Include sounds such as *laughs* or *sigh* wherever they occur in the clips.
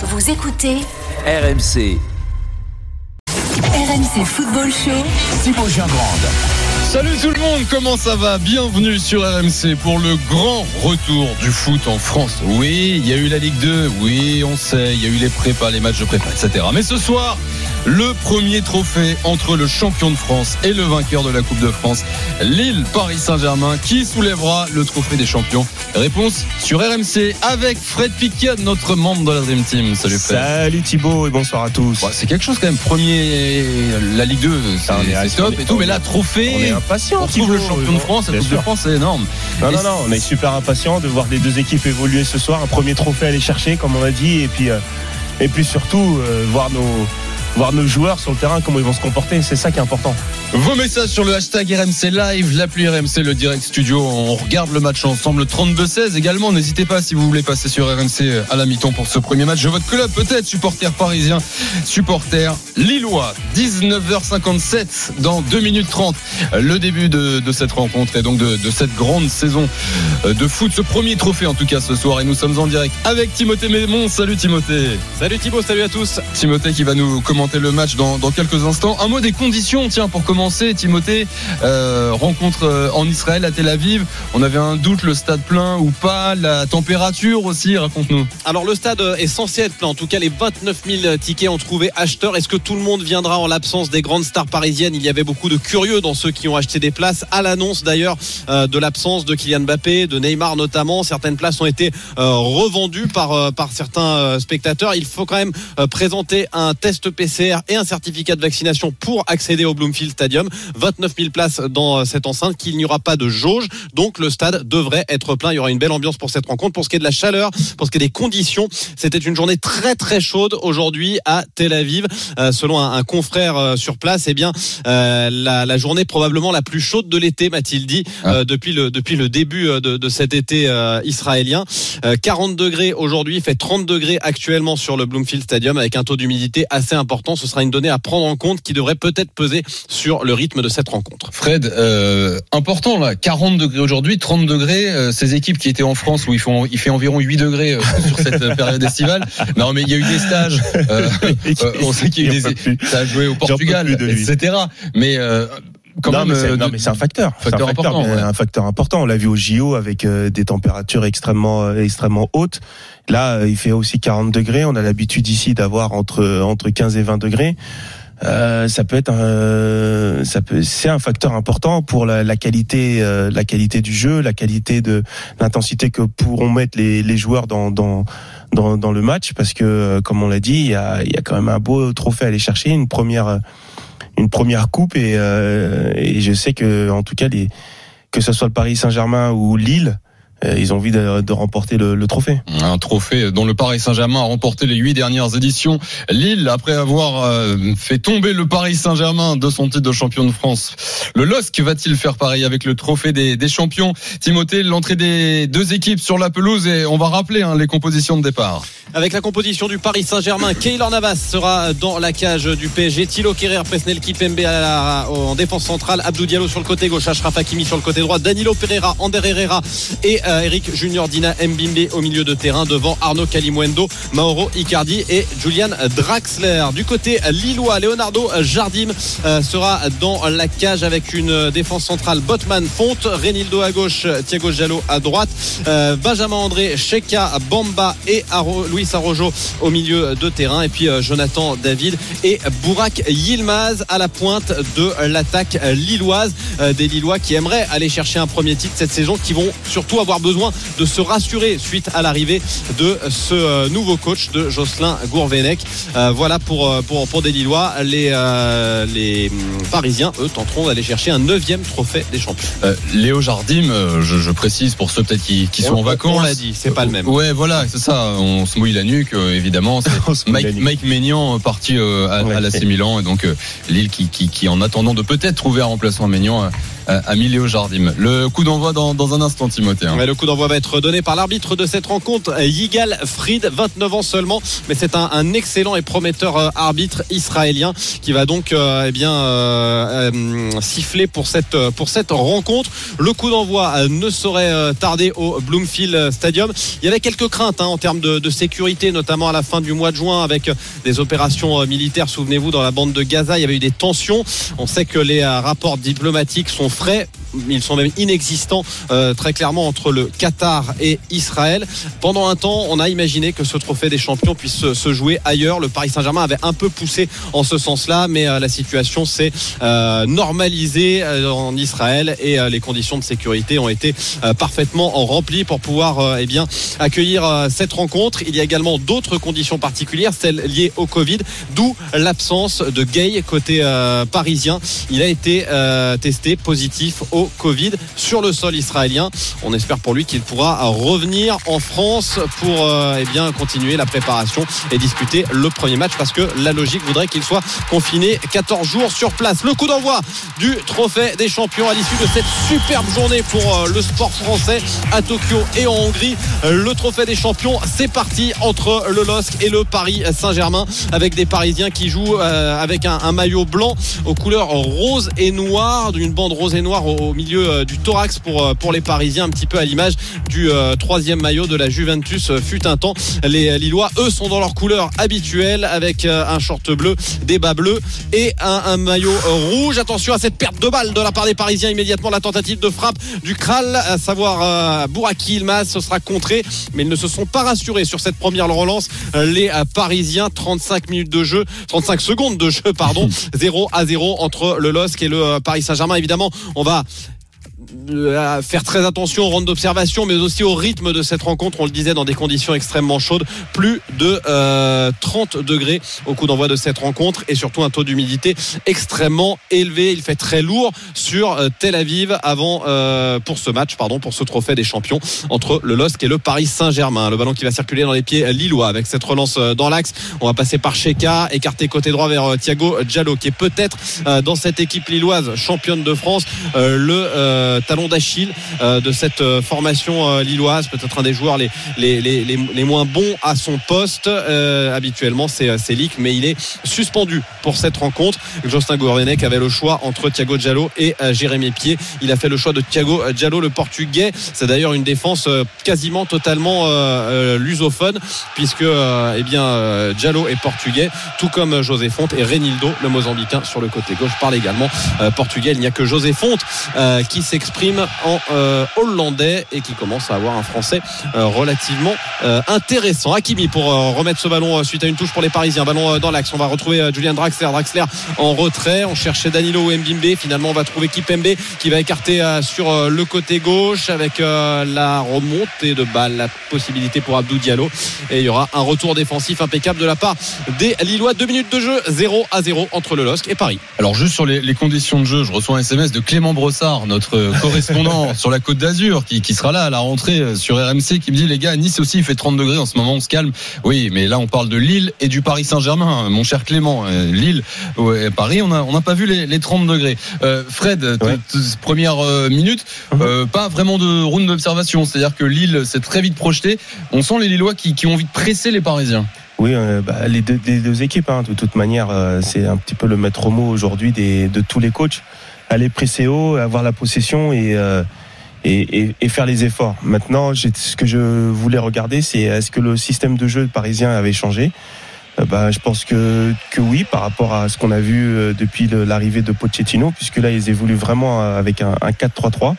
Vous écoutez RMC. RMC Football Show. Thibaut Grande. Salut tout le monde, comment ça va? Bienvenue sur RMC pour le grand retour du foot en France. Oui, il y a eu la Ligue 2, oui, on sait, il y a eu les prépas, les matchs de prépa, etc. Mais ce soir, le premier trophée entre le champion de France et le vainqueur de la Coupe de France, Lille Paris Saint-Germain, qui soulèvera le trophée des champions. Réponse sur RMC avec Fred Piquiat, notre membre de la Dream Team. Salut Fred. Salut Thibaut et bonsoir à tous. C'est quelque chose quand même, premier, la Ligue 2, c'est c'est top et tout, mais là, trophée. On est impatient. On retrouve le champion de France, la Coupe de. France, c'est énorme. Non, non, non, on est super impatient de voir les deux équipes évoluer ce soir. Un premier trophée à aller chercher, comme on a dit, et puis, euh, et puis surtout euh, voir nos voir nos joueurs sur le terrain comment ils vont se comporter. C'est ça qui est important. Vos messages sur le hashtag RMC Live, l'appli RMC, le direct studio. On regarde le match ensemble, 32-16 également. N'hésitez pas si vous voulez passer sur RMC à la mi-temps pour ce premier match de votre club, peut-être supporter parisien, supporter lillois. 19h57 dans 2 minutes 30. Le début de, de cette rencontre et donc de, de cette grande saison euh, de foot. Ce premier trophée en tout cas ce soir. Et nous sommes en direct avec Timothée Mémon. Salut Timothée. Salut Thibaut, salut à tous. Timothée qui va nous commenter le match dans, quelques instants. Un mot des conditions, tiens, pour commencer, Timothée, euh, rencontre euh, en Israël à Tel Aviv. On avait un doute, le stade plein ou pas, la température aussi, raconte-nous. Alors le stade est censé être plein. En tout cas, les 29 000 tickets ont trouvé acheteurs. Est-ce que tout le monde viendra en l'absence des grandes stars parisiennes? Il y avait beaucoup de curieux dans ceux qui ont acheté des places. À l'annonce d'ailleurs euh, de l'absence de Kylian Mbappé, de Neymar notamment, certaines places ont été euh, revendues par euh, par certains euh, spectateurs. Il faut quand même euh, présenter un test PCR et un certificat de vaccination pour accéder au Bloomfield Stadium. 29 000 places dans euh, cette enceinte. Qu'il n'y aura pas de jauge, donc le stade devrait être plein. Il y aura une belle ambiance pour cette rencontre. Pour ce qui est de la chaleur, pour ce qui est des conditions, c'était une journée très très chaude aujourd'hui à Tel Aviv. Euh, selon un, un confrère euh, sur place, eh bien euh, la, la journée probablement la plus chaude de l'été, m'a-t-il dit, euh, depuis le depuis le début de, de cet été israélien. Euh, 40 degrés aujourd'hui, il fait 30 degrés actuellement sur le Bloomfield Stadium avec un taux d'humidité assez important. Ce sera une donnée à prendre en compte qui devrait peut-être peser sur le rythme de cette rencontre. Fred, euh, important là, 40 degrés aujourd'hui, 30 degrés. euh, ces équipes qui étaient en France où il, font, il fait environ 8 degrés euh, *laughs* sur cette euh, période estivale. Non, mais il y a eu des stages. euh, *laughs* euh, on sait qu'il y a eu des. Ça a joué au Portugal, etc. Mais euh, quand non, même. mais c'est, euh, non, mais c'est un facteur. Un facteur, important, ouais. un facteur important. On l'a vu au JO avec euh, des températures extrêmement, euh, extrêmement hautes. Là, il fait aussi 40 degrés. On a l'habitude ici d'avoir entre, entre 15 et 20 degrés. Euh, ça peut être un, ça peut, c'est un facteur important pour la, la qualité, euh, la qualité du jeu, la qualité de l'intensité que pourront mettre les, les joueurs dans, dans, dans, dans le match, parce que, comme on l'a dit, il y a, il y a quand même un beau trophée à aller chercher, une première, une première coupe, et, euh, et je sais que, en tout cas, les, que ce soit le Paris Saint-Germain ou Lille, ils ont envie de, de remporter le, le trophée. Un trophée dont le Paris Saint-Germain a remporté les huit dernières éditions. Lille, après avoir euh, fait tomber le Paris Saint-Germain de son titre de champion de France. Le LOSC va-t-il faire pareil avec le trophée des, des champions? Timothée, l'entrée des deux équipes sur la pelouse et on va rappeler hein, les compositions de départ. Avec la composition du Paris Saint-Germain, Keylor Navas sera dans la cage du PSG. Thilo Kerrer, Presnel Kipembe en défense centrale. Abdou Diallo sur le côté gauche. Ashraf Hakimi sur le côté droit. Danilo Pereira, Ander Herrera et euh, Eric Junior Dina Mbimbe au milieu de terrain devant Arnaud Calimuendo, Mauro Icardi et Julian Draxler. Du côté lillois, Leonardo Jardim euh, sera dans la cage avec une défense centrale Botman Fonte, Renildo à gauche, Thiago Jallo à droite, euh, Benjamin André, Sheka, Bamba et Luis Arrojo au milieu de terrain et puis euh, Jonathan David et Bourak Yilmaz à la pointe de l'attaque lilloise des Lillois qui aimeraient aller chercher un premier titre cette saison qui vont surtout avoir besoin de se rassurer suite à l'arrivée de ce euh, nouveau coach de Jocelyn Gourvenec Euh, voilà pour, euh, pour, pour des Lillois les, euh, les hum, Parisiens eux tenteront d'aller chercher un neuvième trophée des champions Euh, Léo Jardim, je, je précise pour ceux peut-être qui, qui sont On- en vacances. on l'a dit, c'est pas le même. Ouais, voilà, c'est ça. On se mouille la nuque, évidemment. *laughs* Mike. Mike Maignan parti à, Ouais. à l'AC Milan et donc Lille qui, qui, qui en attendant de peut-être trouver un remplaçant à Maignan à Léo Jardim. Le coup d'envoi dans, dans, un instant, Timothée. Hein. Le coup d'envoi va être donné par l'arbitre de cette rencontre, Yigal Fried, 29 ans seulement, mais c'est un, un, excellent et prometteur euh, arbitre israélien qui va donc euh, eh bien euh, euh, siffler pour cette pour cette rencontre. Le coup d'envoi ne saurait tarder au Bloomfield Stadium. Il y avait quelques craintes hein, en termes de, de, sécurité, notamment à la fin du mois de juin avec des opérations militaires. Souvenez-vous, dans la bande de Gaza, il y avait eu des tensions. On sait que les rapports diplomatiques sont frais ils sont même inexistants euh, très clairement entre le Qatar et Israël. Pendant un temps, on a imaginé que ce trophée des champions puisse se jouer ailleurs. Le Paris Saint-Germain avait un peu poussé en ce sens-là, mais euh, la situation s'est euh, normalisée en Israël et les conditions de sécurité ont été parfaitement remplies pour pouvoir eh bien accueillir cette rencontre. Il y a également d'autres conditions particulières, celles liées au Covid, d'où l'absence de Gay côté parisien. Il a été testé positif au Covid sur le sol israélien. On espère pour lui qu'il pourra revenir en France pour euh, eh bien continuer la préparation et disputer le premier match parce que la logique voudrait qu'il soit confiné 14 jours sur place. Le coup d'envoi du trophée des champions à l'issue de cette superbe journée pour euh, le sport français à Tokyo et en Hongrie. Le trophée des champions, c'est parti entre le LOSC et le Paris Saint-Germain avec des Parisiens qui jouent euh, avec un, un, maillot blanc aux couleurs rose et noir, d'une bande rose et noire au au milieu euh, du thorax pour, euh, pour les Parisiens, un petit peu à l'image du euh, troisième maillot de la Juventus fut un temps. Les Lillois, eux, sont dans leur couleur habituelle avec un short bleu, des bas bleus et un, un, maillot rouge. Attention à cette perte de balle de la part des Parisiens. Immédiatement, la tentative de frappe du Kral, à savoir euh, Bouraki Ilmaz, ce sera contré, mais ils ne se sont pas rassurés sur cette première relance. Les Parisiens, 35 minutes de jeu, 35 secondes de jeu, pardon, *laughs* 0 à 0 entre le LOSC et le Paris Saint-Germain. Évidemment, on va à faire très attention au round d'observation, mais aussi au rythme de cette rencontre. On le disait dans des conditions extrêmement chaudes, plus de euh, 30 degrés au coup d'envoi de cette rencontre et surtout un taux d'humidité extrêmement élevé. Il fait très lourd sur euh, Tel Aviv avant euh, pour ce match, pardon, pour ce trophée des champions entre le LOSC et le Paris Saint-Germain. Le ballon qui va circuler dans les pieds lillois avec cette relance euh, dans l'axe. On va passer par Sheka, écarté côté droit vers euh, Thiago Diallo, qui est peut-être dans cette équipe lilloise championne de France le d'Achille euh, de cette euh, formation euh, lilloise, peut-être un des joueurs les, les, les, les, moins bons à son poste. habituellement, c'est Lick, mais il est suspendu pour cette rencontre. Justin Gourvenec avait le choix entre Thiago Diallo et Jérémy Pied. Il a fait le choix de Thiago Diallo, le portugais. C'est d'ailleurs une défense quasiment totalement lusophone, puisque eh bien, Diallo est portugais, tout comme José Fonte et Renildo, le mozambicain, sur le côté gauche, parle également portugais. Il n'y a que José Fonte qui s'exprime en euh, hollandais et qui commence à avoir un français euh, relativement euh, intéressant. Hakimi pour remettre ce ballon suite à une touche pour les Parisiens. Ballon dans l'axe. On va retrouver Julian Draxler. Draxler en retrait. On cherchait Danilo ou Mbimbe. Finalement, on va trouver Kipembe qui va écarter sur le côté gauche avec la remontée de balle, la possibilité pour Abdou Diallo. Et il y aura un retour défensif impeccable de la part des Lillois. Deux minutes de jeu, 0 à 0 entre le LOSC et Paris. Alors juste sur les, les conditions de jeu, je reçois un SMS de Clément Brossard, notre correspondant *laughs* sur la côte d'Azur qui, qui, sera là à la rentrée euh, sur RMC qui me dit les gars Nice aussi il fait 30 degrés en ce moment on se calme. Oui mais là on parle de Lille et du Paris Saint-Germain mon cher Clément. Euh, Lille ouais, Paris on n'a on a pas vu les, les 30 degrés. Euh, Fred ouais. première minute uh-huh. pas vraiment de round d'observation c'est à dire que Lille s'est très vite projeté. On sent les Lillois qui, qui ont envie de presser les Parisiens. Oui, euh, bah, les, deux, les, deux, équipes, hein, de toute manière, c'est un petit peu le maître mot aujourd'hui de tous les coachs aller presser haut, avoir la possession et, euh, et, et, et, faire les efforts. Maintenant, ce que je voulais regarder, c'est est-ce que le système de jeu parisien avait changé? Euh, bah, Je pense que, que oui, par rapport à ce qu'on a vu euh, depuis l'arrivée de Pochettino, puisque là, ils évoluent vraiment avec un, un 4-3-3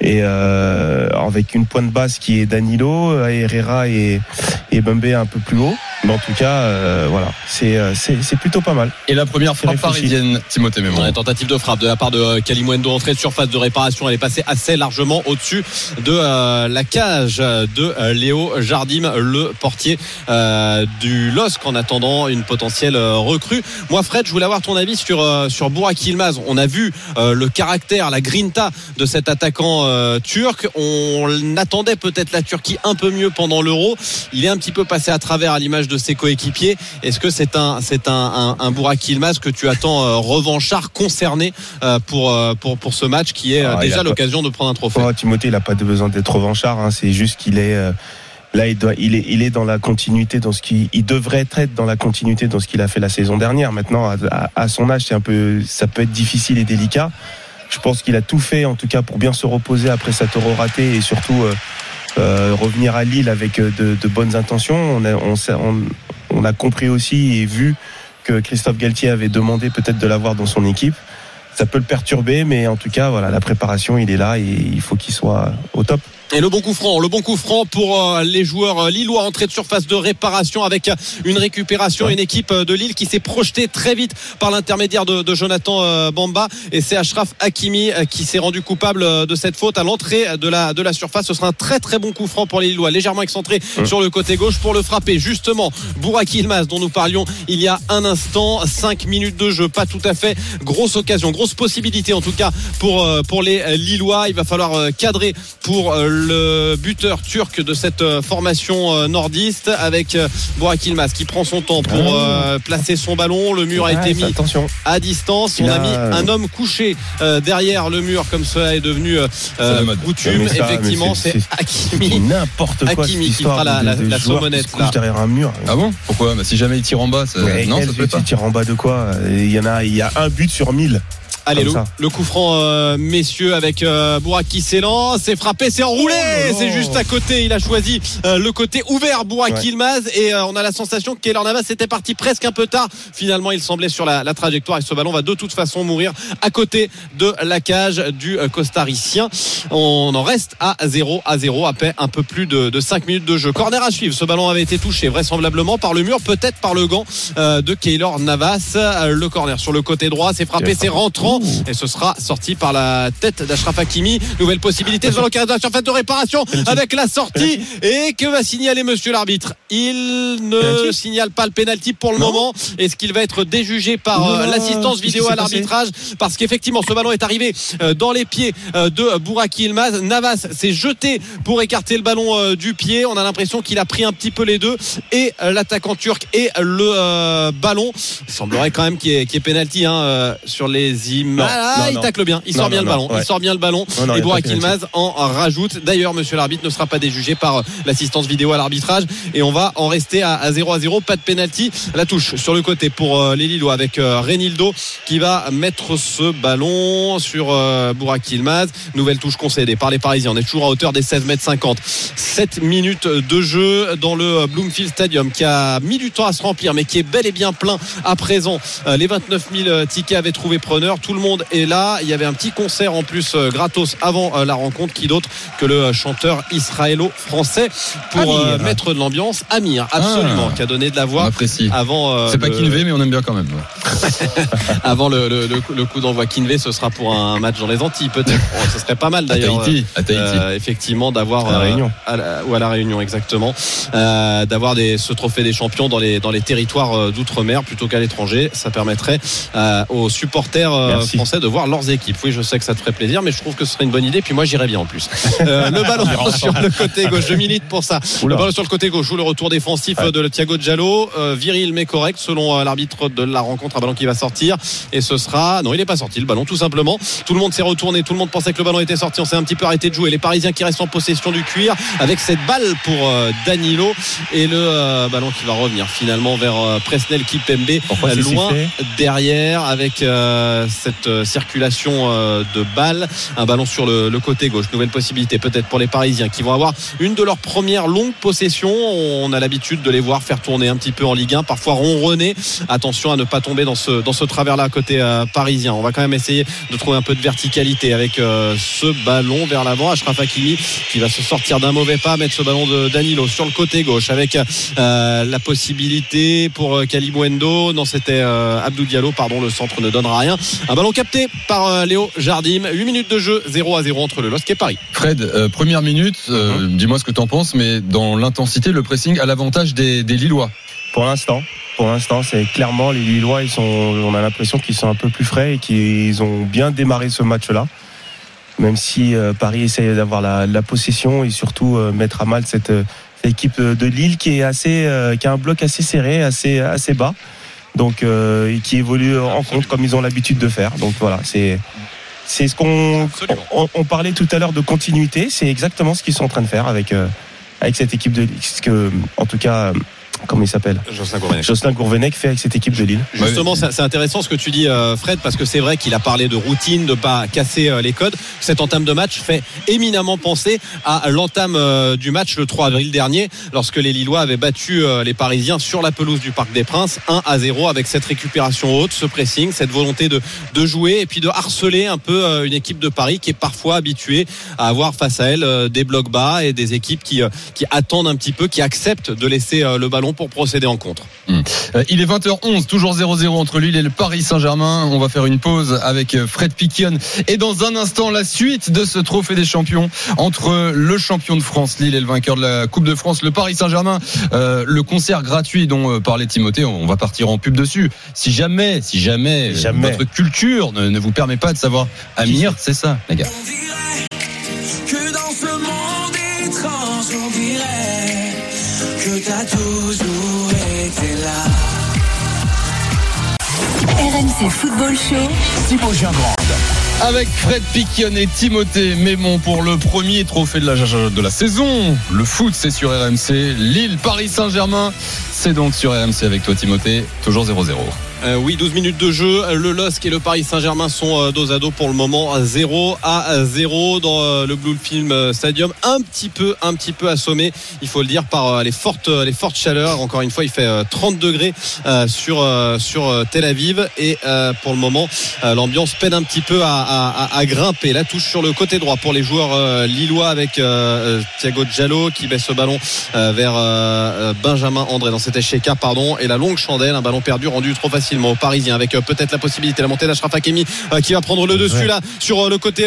et euh, avec une pointe basse qui est Danilo, Herrera et, et Bembe un peu plus haut. Mais en tout cas, euh, voilà, c'est, c'est, plutôt pas mal. Et la première frappe parisienne, Timothée Mémon. Ouais, tentative de frappe de la part de Kalimuendo, entrée de surface de réparation. Elle est passée assez largement au-dessus de euh, la cage de euh, Léo Jardim, le portier euh, du LOSC, en attendant une potentielle recrue. Moi, Fred, je voulais avoir ton avis sur, sur Burak Yilmaz. On a vu le caractère, la grinta de cet attaquant turc. On attendait peut-être la Turquie un peu mieux pendant l'Euro. Il est un petit peu passé à travers à l'image de ses coéquipiers. Est-ce que c'est un, c'est un, un, un Burak Yilmaz que tu attends euh, revanchard concerné euh, pour, euh, pour, pour ce match qui est euh, Ah, déjà pas- l'occasion de prendre un trophée? Oh, Timothée, il n'a pas de besoin d'être revanchard. hein. C'est juste qu'il est. euh, Là, il, doit, il, est, il est dans la continuité, dans ce qui, il devrait être dans la continuité dans ce qu'il a fait la saison dernière. Maintenant, à, à- à son âge, c'est un peu, ça peut être difficile et délicat. Je pense qu'il a tout fait, en tout cas, pour bien se reposer après sa taureau raté et surtout euh, euh, revenir à Lille avec euh, de, bonnes intentions. On a, on a compris aussi et vu que Christophe Galtier avait demandé peut-être de l'avoir dans son équipe. Ça peut le perturber, mais en tout cas, voilà, la préparation, il est là et il faut qu'il soit au top. Et le bon coup franc, le bon coup franc pour euh, les joueurs euh, lillois entrée de surface de réparation avec euh, une récupération, une équipe de Lille qui s'est projetée très vite par l'intermédiaire de, de Jonathan Bamba et c'est Ashraf Hakimi qui s'est rendu coupable de cette faute à l'entrée de la de la surface. Ce sera un très très bon coup franc pour les Lillois, légèrement excentré sur le côté gauche pour le frapper. Justement, Burak Yilmaz dont nous parlions il y a un instant, 5 minutes de jeu, pas tout à fait grosse occasion, grosse possibilité en tout cas pour pour les Lillois. Il va falloir cadrer pour euh, le buteur turc de cette euh, formation euh, nordiste avec euh, Burak Yilmaz qui prend son temps pour euh, placer son ballon. Le mur a été Ah, mis Attention. à distance. Il On a a- mis un homme couché euh, derrière le mur, comme cela est devenu euh, coutume. Ça, Effectivement, c'est- Hakimi. N'importe quoi Hakimi cette qui fera la- la- la derrière un mur. Ah bon? Pourquoi? Bah, Si jamais il tire en bas, ça... Ouais, non, ça plaît pas. il tire en bas de quoi? Il y en a, il y a un but sur mille. Allez, le, coup franc, euh, messieurs, avec euh, Bourak qui s'élance, c'est frappé, c'est enroulé, Oh c'est juste à côté. Il a choisi euh, le côté ouvert, Bourak Ouais. Yilmaz, et euh, on a la sensation que Keylor Navas était parti presque un peu tard. Finalement, il semblait sur la, la trajectoire et ce ballon va de toute façon mourir à côté de la cage du costaricien. On en reste à 0 à 0 après un peu plus de, de 5 minutes de jeu. Corner à suivre. Ce ballon avait été touché vraisemblablement par le mur, peut-être par le gant euh, de Keylor Navas. Le corner sur le côté droit, c'est frappé, c'est rentrant et ce sera sorti par la tête d'Ashraf Hakimi. Nouvelle possibilité de reste dans la surface de réparation avec la sortie et que va signaler monsieur l'arbitre? Il ne signale pas le penalty pour le Non. moment. Est-ce qu'il va être déjugé par euh, l'assistance vidéo à l'arbitrage? Parce qu'effectivement ce ballon est arrivé euh, dans les pieds euh, de Burak Yilmaz. Navas s'est jeté pour écarter le ballon du pied. On a l'impression qu'il a pris un petit peu les deux et l'attaquant turc et le ballon. Il semblerait quand même qu'il y ait, qu'il y ait penalty hein, sur les Ah, non, il tacle bien. Il sort bien le ballon. Il sort bien le ballon. Et il y a Burak pas penalty. Yilmaz en rajoute. D'ailleurs, monsieur l'arbitre ne sera pas déjugé par euh, l'assistance vidéo à l'arbitrage et on va en rester à, à 0 à 0. Pas de penalty. La touche sur le côté pour euh, les Lillois avec euh, Renildo qui va mettre ce ballon sur Burak Yilmaz. Nouvelle touche concédée par les Parisiens. On est toujours à hauteur des 16 mètres 50. 7 minutes de jeu dans le Bloomfield Stadium qui a mis du temps à se remplir mais qui est bel et bien plein à présent. Les 29 000 tickets avaient trouvé preneur. Tout le monde est là. Il y avait un petit concert en plus euh, gratos avant euh, la rencontre. Qui d'autre que le euh, chanteur israélo-français pour Amir. euh, mettre de l'ambiance Amir, absolument, Ah. qui a donné de la voix apprécie. avant. euh, C'est pas le- Kinvé, mais on aime bien quand même. *laughs* avant le, le- le coup- le coup d'envoi Kinvé, ce sera pour un match dans les Antilles peut-être. Bon, *laughs* ce serait pas mal À d'ailleurs. Tahiti. À Tahiti. euh, effectivement d'avoir À la euh, Réunion. à la- ou à la Réunion exactement euh, d'avoir des ce trophée des champions dans les dans les territoires d'outre-mer plutôt qu'à l'étranger ça permettrait euh, aux supporters euh, Merci. français de voir leurs équipes. Oui je sais que ça te ferait plaisir mais je trouve que ce serait une bonne idée puis moi j'irais bien en plus. Euh, *laughs* le ballon sur le côté gauche. Je milite pour ça. Oula. le ballon sur le côté gauche joue le retour défensif Ouais. de Thiago Giallo euh, viril mais correct selon euh, l'arbitre de la rencontre un ballon qui va sortir. Et ce sera non il n'est pas sorti le ballon tout simplement. Tout le monde s'est retourné tout le monde pensait que le ballon était sorti. On s'est un petit peu arrêté de jouer. Les Parisiens qui restent en possession du cuir avec cette balle pour euh, Danilo. Et le ballon qui va revenir finalement vers Presnel Kipembe loin derrière avec euh, cette euh, circulation euh, de balles. Un ballon sur le, le côté gauche. Nouvelle possibilité peut-être pour les Parisiens qui vont avoir une de leurs premières longues possessions. On a l'habitude de les voir faire tourner un petit peu en Ligue 1 parfois ronronner. Attention à ne pas tomber dans ce, dans ce travers là côté euh, parisien. On va quand même essayer de trouver un peu de verticalité avec euh, ce ballon vers l'avant. Ashraf Hakimi qui va se sortir d'un mauvais pas mettre ce ballon de Danilo sur le côté gauche avec euh, la possibilité pour euh, Kalimwendo non c'était Abdou Diallo pardon le centre ne donnera rien. Un ballon capté par euh, Léo Jardim 8 minutes de jeu 0 à 0 entre le LOSC et Paris Fred, euh, première minute, euh, Mhm. dis-moi ce que tu en penses, mais dans l'intensité, le pressing à l'avantage des, des Lillois. Pour l'instant, pour l'instant, c'est clairement les Lillois. Ils sont, on a l'impression qu'ils sont un peu plus frais et qu'ils ont bien démarré ce match-là. Même si euh, Paris essaye d'avoir la, la possession et surtout euh, mettre à mal cette l'équipe de Lille qui est assez, euh, qui a un bloc assez serré, assez, assez bas. Donc, euh, et qui évolue en contre comme ils ont l'habitude de faire. Donc voilà, c'est, c'est ce qu'on, Absolument. on, on parlait tout à l'heure de continuité. C'est exactement ce qu'ils sont en train de faire avec, euh, avec cette équipe de. Ce que, en tout cas, comment il s'appelle? Jocelyn Gourvenec. Jocelyn Gourvenec fait avec cette équipe de Lille. Justement, c'est intéressant ce que tu dis, euh, Fred, parce que c'est vrai qu'il a parlé de routine, de pas casser euh, les codes. Cette entame de match fait éminemment penser à l'entame euh, du match le 3 avril dernier, lorsque les Lillois avaient battu les Parisiens sur la pelouse du Parc des Princes, 1 à 0, avec cette récupération haute, ce pressing, cette volonté de, de jouer et puis de harceler un peu une équipe de Paris qui est parfois habituée à avoir face à elle des blocs bas et des équipes qui, qui attendent un petit peu, qui acceptent de laisser le ballon pour procéder en contre. Euh, Il est 20h11, toujours 0-0 entre Lille et le Paris Saint-Germain. On va faire une pause avec euh, Fred Piquion. Et dans un instant, la suite de ce trophée des champions entre le champion de France, Lille, et le vainqueur de la Coupe de France, le Paris Saint-Germain. Euh, le concert gratuit dont parlait Timothée, on va partir en pub dessus. Si jamais, si jamais, Jamais. votre culture ne, ne vous permet pas de savoir Amir, c'est ça, les gars. On dirait que dans ce monde étrange, on dirait que t'as toujours été là. RMC Football Show. Thibaut. Avec Fred Piquion et Timothée Mémon pour le premier trophée de la, de la saison. Le foot, c'est sur RMC. Lille, Paris Saint-Germain, c'est donc sur RMC avec toi, Timothée. Toujours 0-0. Euh, oui, 12 minutes de jeu. Le LOSC et le Paris Saint-Germain sont euh, dos à dos pour le moment, 0 à 0 dans euh, le Blue Film Stadium. Un petit peu, un petit peu assommé, il faut le dire, par les fortes, les fortes chaleurs. Encore une fois, il fait euh, 30 degrés sur sur Tel Aviv et pour le moment, l'ambiance peine un petit peu à, grimper. La touche sur le côté droit pour les joueurs lillois avec Thiago Giallo qui baisse ce ballon vers Benjamin André dans cet échec pardon et la longue chandelle un ballon perdu rendu trop facilement aux Parisiens avec euh, peut-être la possibilité la montée d'Ashraf Hakimi euh, qui va prendre le dessus Ouais. là sur euh, le côté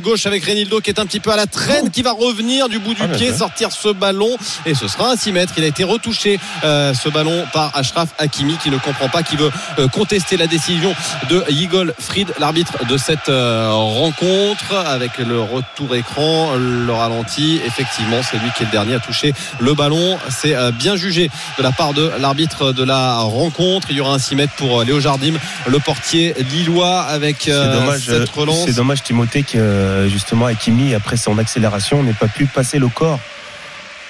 gauche avec Renildo qui est un petit peu à la traîne qui va revenir du bout du Ah, pied sortir ce ballon. Et ce sera un 6 mètres. Il a été retouché euh, ce ballon par Ashraf Hakimi qui ne comprend pas qui veut euh, contester la décision de Yigol Fried l'arbitre de cette euh, rencontre. Avec le retour écran le ralenti effectivement c'est lui qui est le dernier à toucher le ballon. C'est bien jugé de la part de l'arbitre de la rencontre. Il y aura un 6 mètres pour euh, Léo Jardim le portier lillois avec euh, dommage, cette relance. c'est dommage Timothée que euh, justement Hakimi après son accélération n'ait pas pu passer le corps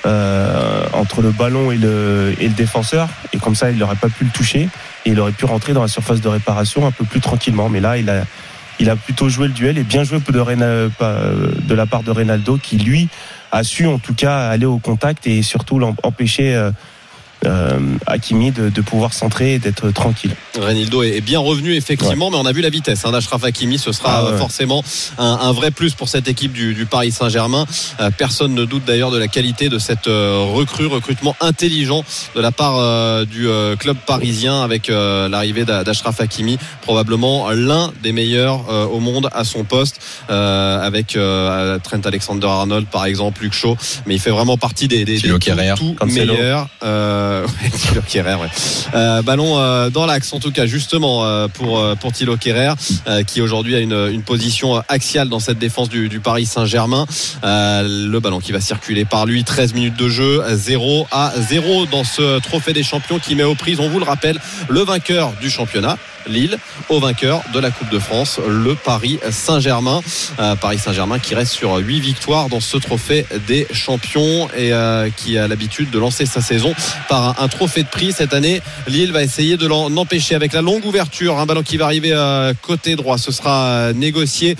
euh, entre le ballon et le, et le défenseur. Et comme ça il n'aurait pas pu le toucher. Et il aurait pu rentrer dans la surface de réparation un peu plus tranquillement. Mais là il a il a plutôt joué le duel et bien joué de, la part de Reynaldo qui lui a su en tout cas aller au contact et surtout l'em- empêcher euh, euh, Hakimi de, de pouvoir centrer et d'être tranquille. Renildo est bien revenu effectivement, mais on a vu la vitesse hein, d'Ashraf Hakimi. Ce sera Ah ouais. euh, forcément un, un vrai plus pour cette équipe du, du Paris Saint-Germain. Euh, personne ne doute d'ailleurs de la qualité de cette euh, recrue, recrutement intelligent de la part euh, du euh, club parisien avec euh, l'arrivée d'A- d'Ashraf Hakimi, probablement l'un des meilleurs euh, au monde à son poste, euh, avec euh, Trent Alexander-Arnold par exemple, Luke Shaw, mais il fait vraiment partie des, tout, meilleurs. Euh, *laughs* ouais. Euh, ballon euh, dans l'axe en tout cas justement euh, pour euh, pour Thilo Kerrer euh, qui aujourd'hui a une, position axiale dans cette défense du, du Paris Saint-Germain Euh, le ballon qui va circuler par lui 13 minutes de jeu 0 à 0 dans ce trophée des champions qui met aux prises on vous le rappelle le vainqueur du championnat Lille au vainqueur de la Coupe de France le Paris Saint-Germain. Euh, Paris Saint-Germain qui reste sur 8 victoires dans ce trophée des champions et euh, qui a l'habitude de lancer sa saison par un, un trophée de prix. Cette année Lille va essayer de l'en empêcher avec la longue ouverture un ballon qui va arriver euh, côté droit. Ce sera négocié.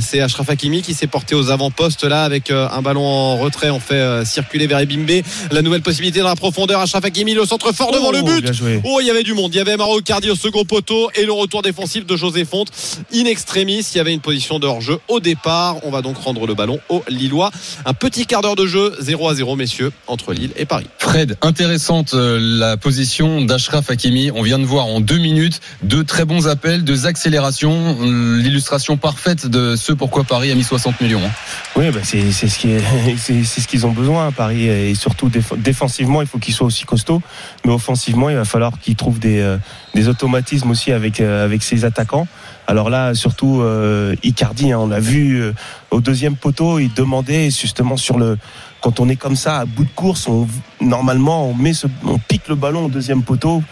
C'est Ashraf Hakimi qui s'est porté aux avant-postes là avec un ballon en retrait. On fait circuler vers Ebimbe la nouvelle possibilité dans la profondeur. Ashraf Hakimi le centre fort devant le Oh, but. bien joué. Oh, il y avait du monde. Il y avait Maro Cardi au second poteau et le retour défensif de José Fonte. In extremis, il y avait une position de hors-jeu au départ. On va donc rendre le ballon aux Lillois. Un petit quart d'heure de jeu, 0 à 0, messieurs, entre Lille et Paris. Fred, intéressante euh, la position d'Ashraf Hakimi. On vient de voir en deux minutes deux très bons appels, deux accélérations, l'illustration parfaite de ce pourquoi Paris a mis 60 millions. hein. Oui, bah c'est c'est ce qui est, *laughs* c'est c'est ce qu'ils ont besoin à Paris et surtout déf- défensivement, il faut qu'ils soient aussi costauds, mais offensivement, il va falloir qu'ils trouvent des, euh, des automatismes aussi avec euh, avec ses attaquants. Alors là, surtout euh, Icardi, hein, on l'a vu euh, au deuxième poteau, il demandait justement sur le quand on est comme ça à bout de course, on, normalement on met ce, on pique le ballon au deuxième poteau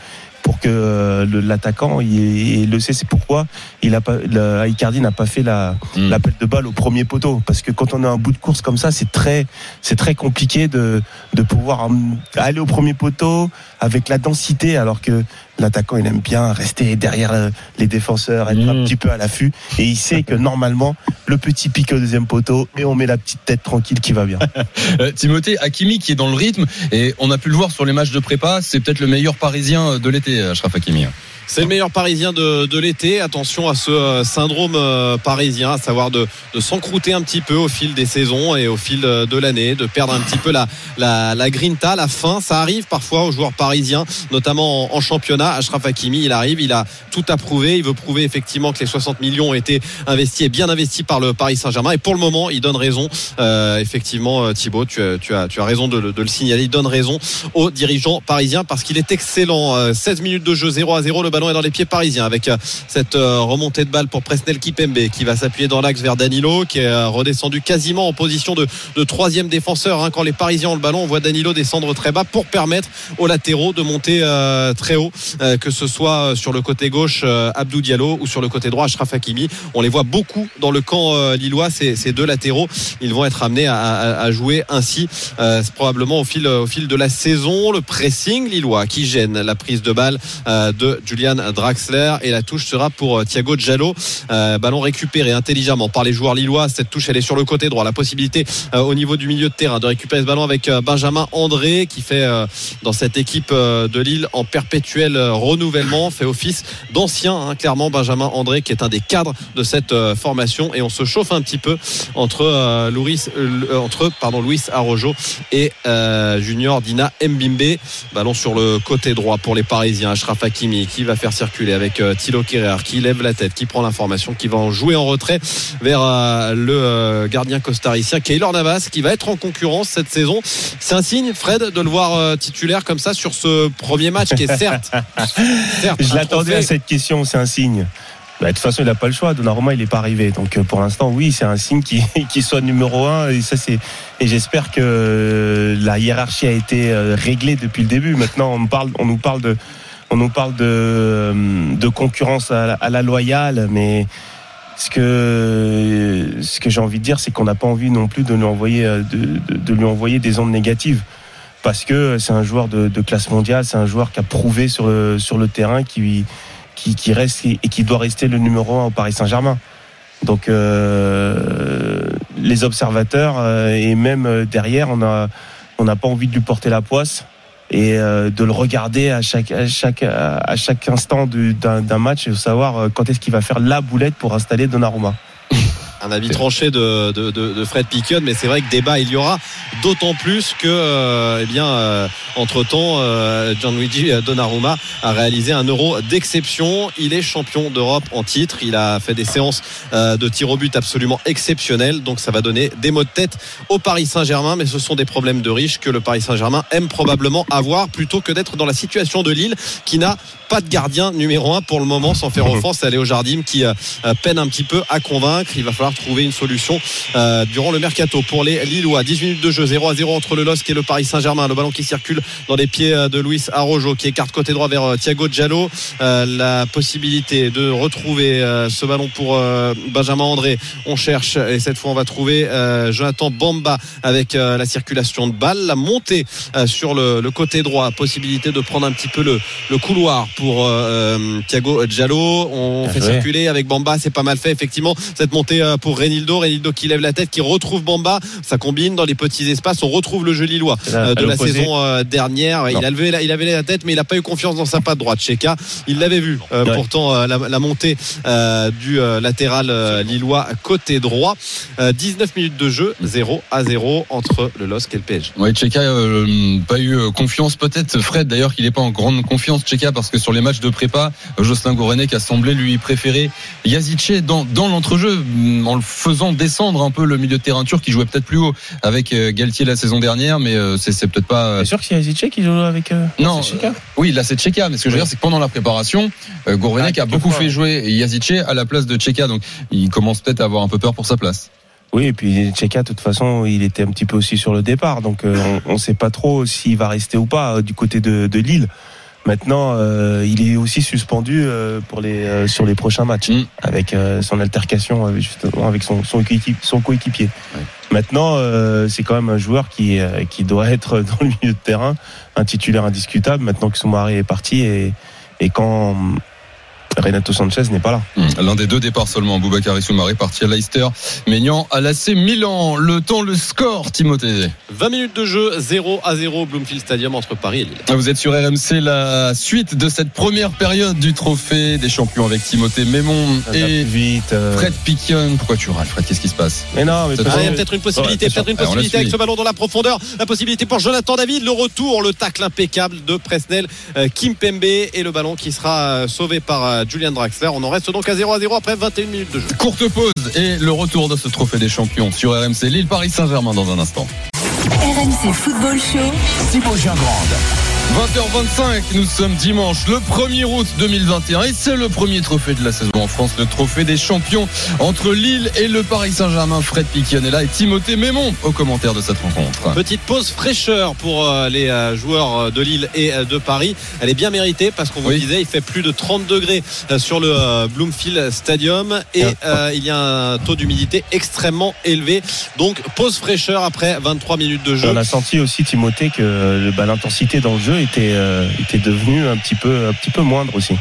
pour que l'attaquant il, il le sait c'est pourquoi il a pas le, Icardi n'a pas fait la Mm. l'appel de balle au premier poteau parce que quand on a un bout de course comme ça c'est très c'est très compliqué de de pouvoir hum, aller au premier poteau avec la densité alors que l'attaquant il aime bien rester derrière euh, les défenseurs être un Mm. petit peu à l'affût et il sait que normalement le petit pique au deuxième poteau et on met la petite tête tranquille qui va bien *laughs* Euh, Timothée Hakimi qui est dans le rythme et on a pu le voir sur les matchs de prépa, c'est peut-être le meilleur parisien de l'été, Ashraf Hakimi. C'est le meilleur parisien de, de l'été. Attention à ce euh, syndrome euh, parisien, à savoir de, de s'encrouter un petit peu au fil des saisons et au fil euh, de l'année, de perdre un petit peu la, la, la grinta, la fin. Ça arrive parfois aux joueurs parisiens, notamment en, championnat. Ashraf Hakimi, il arrive, il a tout approuvé. Il veut prouver effectivement que les 60 millions ont été investis et bien investis par le Paris Saint-Germain. Et pour le moment, il donne raison. Effectivement, Thibaut, tu tu, as, tu as raison de, le- de le signaler. Il donne raison aux dirigeants parisiens parce qu'il est excellent. Euh, 16 minutes de jeu, 0 à 0. Le ballon est dans les pieds parisiens avec euh, cette euh, remontée de balle pour Presnel Kipembe qui va s'appuyer dans l'axe vers Danilo qui est euh, redescendu quasiment en position de, de troisième défenseur. hein. Quand les Parisiens ont le ballon, on voit Danilo descendre très bas pour permettre aux latéraux de monter très haut, que ce soit sur le côté gauche Abdou Diallo ou sur le côté droit Ashraf Hakimi. On les voit beaucoup dans le camp lillois, ces, ces deux latéraux. Ils vont être amenés à, à- à jouer ainsi euh, probablement au fil, au fil de la saison. Le pressing lillois qui gêne la prise de balle euh, de Draxler et la touche sera pour euh, Thiago Giallo. Euh, ballon récupéré intelligemment par les joueurs lillois. Cette touche elle est sur le côté droit. La possibilité euh, au niveau du milieu de terrain de récupérer ce ballon avec Benjamin André qui fait dans cette équipe de Lille en perpétuel renouvellement, fait office d'ancien hein, clairement Benjamin André qui est un des cadres de cette formation et on se chauffe un petit peu entre Louis, entre pardon Luis Arrojo et Junior Dina Mbimbe. Ballon sur le côté droit pour les Parisiens. Ashraf Hakimi qui va faire circuler avec euh, Thilo Kerrer qui lève la tête, qui prend l'information, qui va en jouer en retrait vers euh, le euh, gardien costaricien Keylor Navas qui va être en concurrence cette saison. C'est un signe, Fred, de le voir titulaire comme ça sur ce premier match qui est certes, *laughs* certes Je l'attendais à cette question, c'est un signe. Bah, de toute façon, il n'a pas le choix. Donnarumma, il n'est pas arrivé. Donc, pour l'instant, oui, c'est un signe qu'il *laughs* qu'il soit numéro un. Et ça, c'est. Et j'espère que la hiérarchie a été réglée depuis le début. Maintenant, on, me parle, on nous parle de, on nous parle de, euh, concurrence à, la- loyale, mais ce que, j'ai envie de dire, c'est qu'on n'a pas envie non plus de lui envoyer, euh, des ondes négatives. Parce que c'est un joueur de, classe mondiale, c'est un joueur qui a prouvé sur le, terrain, qui, reste et qui doit rester le numéro un au Paris Saint-Germain. Donc euh, les observateurs et même derrière, on n'a pas envie de lui porter la poisse et euh, de le regarder à chaque à chaque à chaque instant du- d'un match et savoir euh, quand est-ce qu'il va faire la boulette pour installer Donnarumma. Un avis tranché de, de, de, de Fred Piquion, mais c'est vrai que débat il y aura, d'autant plus que, euh, eh bien, entre temps, Gianluigi Donnarumma a réalisé un euro d'exception. Il est champion d'Europe en titre. Il a fait des séances euh, de tir au but absolument exceptionnelles. Donc ça va donner des mots de tête au Paris Saint-Germain, mais ce sont des problèmes de riches que le Paris Saint-Germain aime probablement avoir plutôt que d'être dans la situation de Lille qui n'a pas de gardien numéro un pour le moment, sans faire *laughs* offense à Léo Jardim qui euh, peine un petit peu à convaincre. Il va falloir trouver une solution euh, durant le mercato pour les Lillois. 18 minutes de jeu, 0 à 0 entre le LOSC et le Paris Saint-Germain. Le ballon qui circule dans les pieds euh, de Luis Arrojo qui écarte côté droit vers euh, Thiago Giallo. Euh, la possibilité de retrouver euh, ce ballon pour Benjamin André. On cherche et cette fois on va trouver Jonathan Bamba avec la circulation de balle, la montée sur le, le côté droit, possibilité de prendre un petit peu le, le couloir pour Thiago Giallo. On fait circuler avec Bamba, c'est pas mal fait effectivement. Cette montée euh, pour Renildo, Renildo qui lève la tête, qui retrouve Bamba. Ça combine dans les petits espaces. On retrouve le jeu lillois euh, de la saison euh, dernière. Non. il a levé il avait la tête, mais il n'a pas eu confiance dans sa patte droite. Cheka, il l'avait vu. Euh, Ouais. Pourtant, la, la montée du latéral lillois côté droit. Euh, 19 minutes de jeu, 0 à 0 entre le LOSC et le PSG. Ouais, Tcheka euh, pas eu confiance peut-être. Fred d'ailleurs qu'il n'est pas en grande confiance Tcheka parce que sur les matchs de prépa, Jocelyn Gourvenec a semblé lui préférer Yazice dans, dans l'entrejeu en le faisant descendre un peu le milieu de terrain turc qui jouait peut-être plus haut avec euh, Galtier la saison dernière, mais euh, c'est peut-être pas. C'est sûr que c'est Yazice qui joue avec euh, Non, Oui, là c'est Tcheka, mais ce que je veux dire c'est que pendant la préparation, euh, Gourvenec Ah, a beaucoup fait jouer Yazice à la place de Tcheka, donc il commence peut-être à avoir un peu peur pour sa place. Oui, et puis Tcheka, de toute façon, il était un petit peu aussi sur le départ, donc euh, on ne sait pas trop s'il va rester ou pas euh, du côté de, de Lille. Maintenant, euh, il est aussi suspendu euh, pour les euh, sur les prochains matchs Mm. avec euh, son altercation euh, justement avec son son, coéquipier- son coéquipier. Ouais. Maintenant, euh, c'est quand même un joueur qui euh, qui doit être *laughs* dans le milieu de terrain, un titulaire indiscutable. Maintenant que Soumaré est parti et et quand Renato Sanchez n'est pas là. Mmh. L'un des deux départs seulement, Boubacar Soumaré parti à Leicester, Maignan à l'AC Milan. Le temps, le score, Timothée. 20 minutes de jeu, 0 à 0 Bloomfield Stadium entre Paris et Lille. Vous êtes sur RMC, la suite de cette première période du trophée des champions avec Timothée Mémon et vite. euh, Fred Piquion. Pourquoi tu râles, Fred? Qu'est-ce qui se passe? Mais non, mais Ah, il y a peut-être une possibilité, Ouais, peut-être une sûr. possibilité avec ce ballon dans la profondeur. La possibilité pour Jonathan David, le retour, le tacle impeccable de Presnel, euh, Kim Pembe et le ballon qui sera euh, sauvé par euh, Julian Draxler. On en reste donc à 0 à 0 après 21 minutes de jeu. Courte pause et le retour de ce trophée des champions sur RMC Lille Paris Saint-Germain dans un instant. RMC Football Show. Thibaut Giangrande. 20h25, nous sommes dimanche le 1er août 2021 et c'est le premier trophée de la saison en France, le trophée des champions entre Lille et le Paris Saint-Germain. Fred Piquion est là et Timothée Mémon au commentaire de cette rencontre. Petite pause fraîcheur pour euh, les euh, joueurs euh, de Lille et de Paris. Elle est bien méritée parce qu'on vous Oui. disait, il fait plus de 30 degrés sur le Bloomfield Stadium et euh, il y a un taux d'humidité extrêmement élevé. Donc pause fraîcheur après 23 minutes de jeu. On a senti aussi Timothée que bah, l'intensité dans le jeu était euh, était devenue un petit peu un petit peu moindre aussi.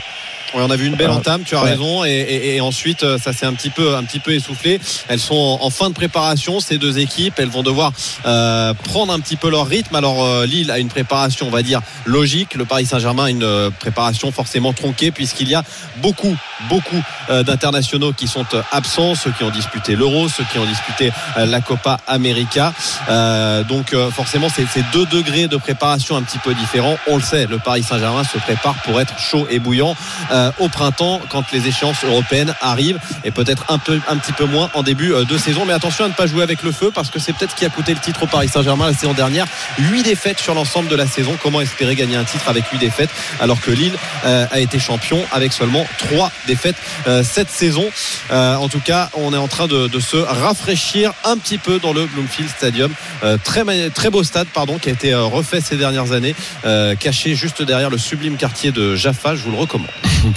Ouais, on a vu une belle entame, tu as ouais. raison, et, et- et ensuite euh, ça s'est un petit peu un petit peu essoufflé. Elles sont en, en fin de préparation, ces deux équipes, elles vont devoir euh, prendre un petit peu leur rythme. Alors euh, Lille a une préparation, on va dire logique. Le Paris Saint-Germain a une préparation forcément tronquée puisqu'il y a beaucoup, beaucoup euh, d'internationaux qui sont absents, ceux qui ont disputé l'Euro, ceux qui ont disputé la Copa América. Euh, donc euh, forcément, c'est deux degrés de préparation un petit peu différents. On le sait, le Paris Saint-Germain se prépare pour être chaud et bouillant euh, au printemps quand les échéances européennes arrivent et peut-être un peu un petit peu moins en début euh, de saison. Mais attention à ne pas jouer avec le feu parce que c'est peut-être ce qui a coûté le titre au Paris Saint-Germain la saison dernière. Huit défaites sur l'ensemble de la saison. Comment espérer gagner un titre avec huit défaites alors que Lille euh, a été champion avec seulement trois défaites euh, cette saison? Euh, en tout cas, on est en train de, de se rafraîchir un petit peu dans le Bloomfield Stadium. Euh, très, très beau stade, pardon, qui a été euh, refait ces dernières années, euh, caché juste derrière le sublime quartier de Jaffa. Je vous le recommande. *laughs*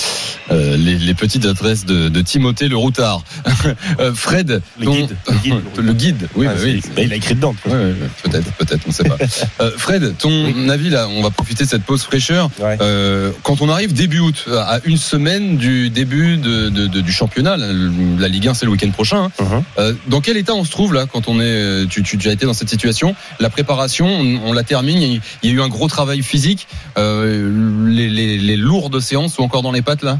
Euh, les, les petites adresses de, de Timothée le routard. *laughs* Euh, Fred, Le ton- guide, le guide. *laughs* le guide, oui, Ah, bah oui. bah, il a écrit dedans. Ouais, ouais, ouais, peut-être, peut-être, on ne sait pas. Euh, Fred, ton avis là, on va profiter de cette pause fraîcheur. Ouais. Euh, quand on arrive début août, à une semaine du début de, de- de- du championnat, la, la Ligue 1 c'est le week-end prochain. hein. Euh, dans quel état on se trouve là quand on est tu, tu as été dans cette situation La préparation, on, la termine. Il y, a- eu un gros travail physique. Euh, les, lourdes séances sont encore dans les pattes là?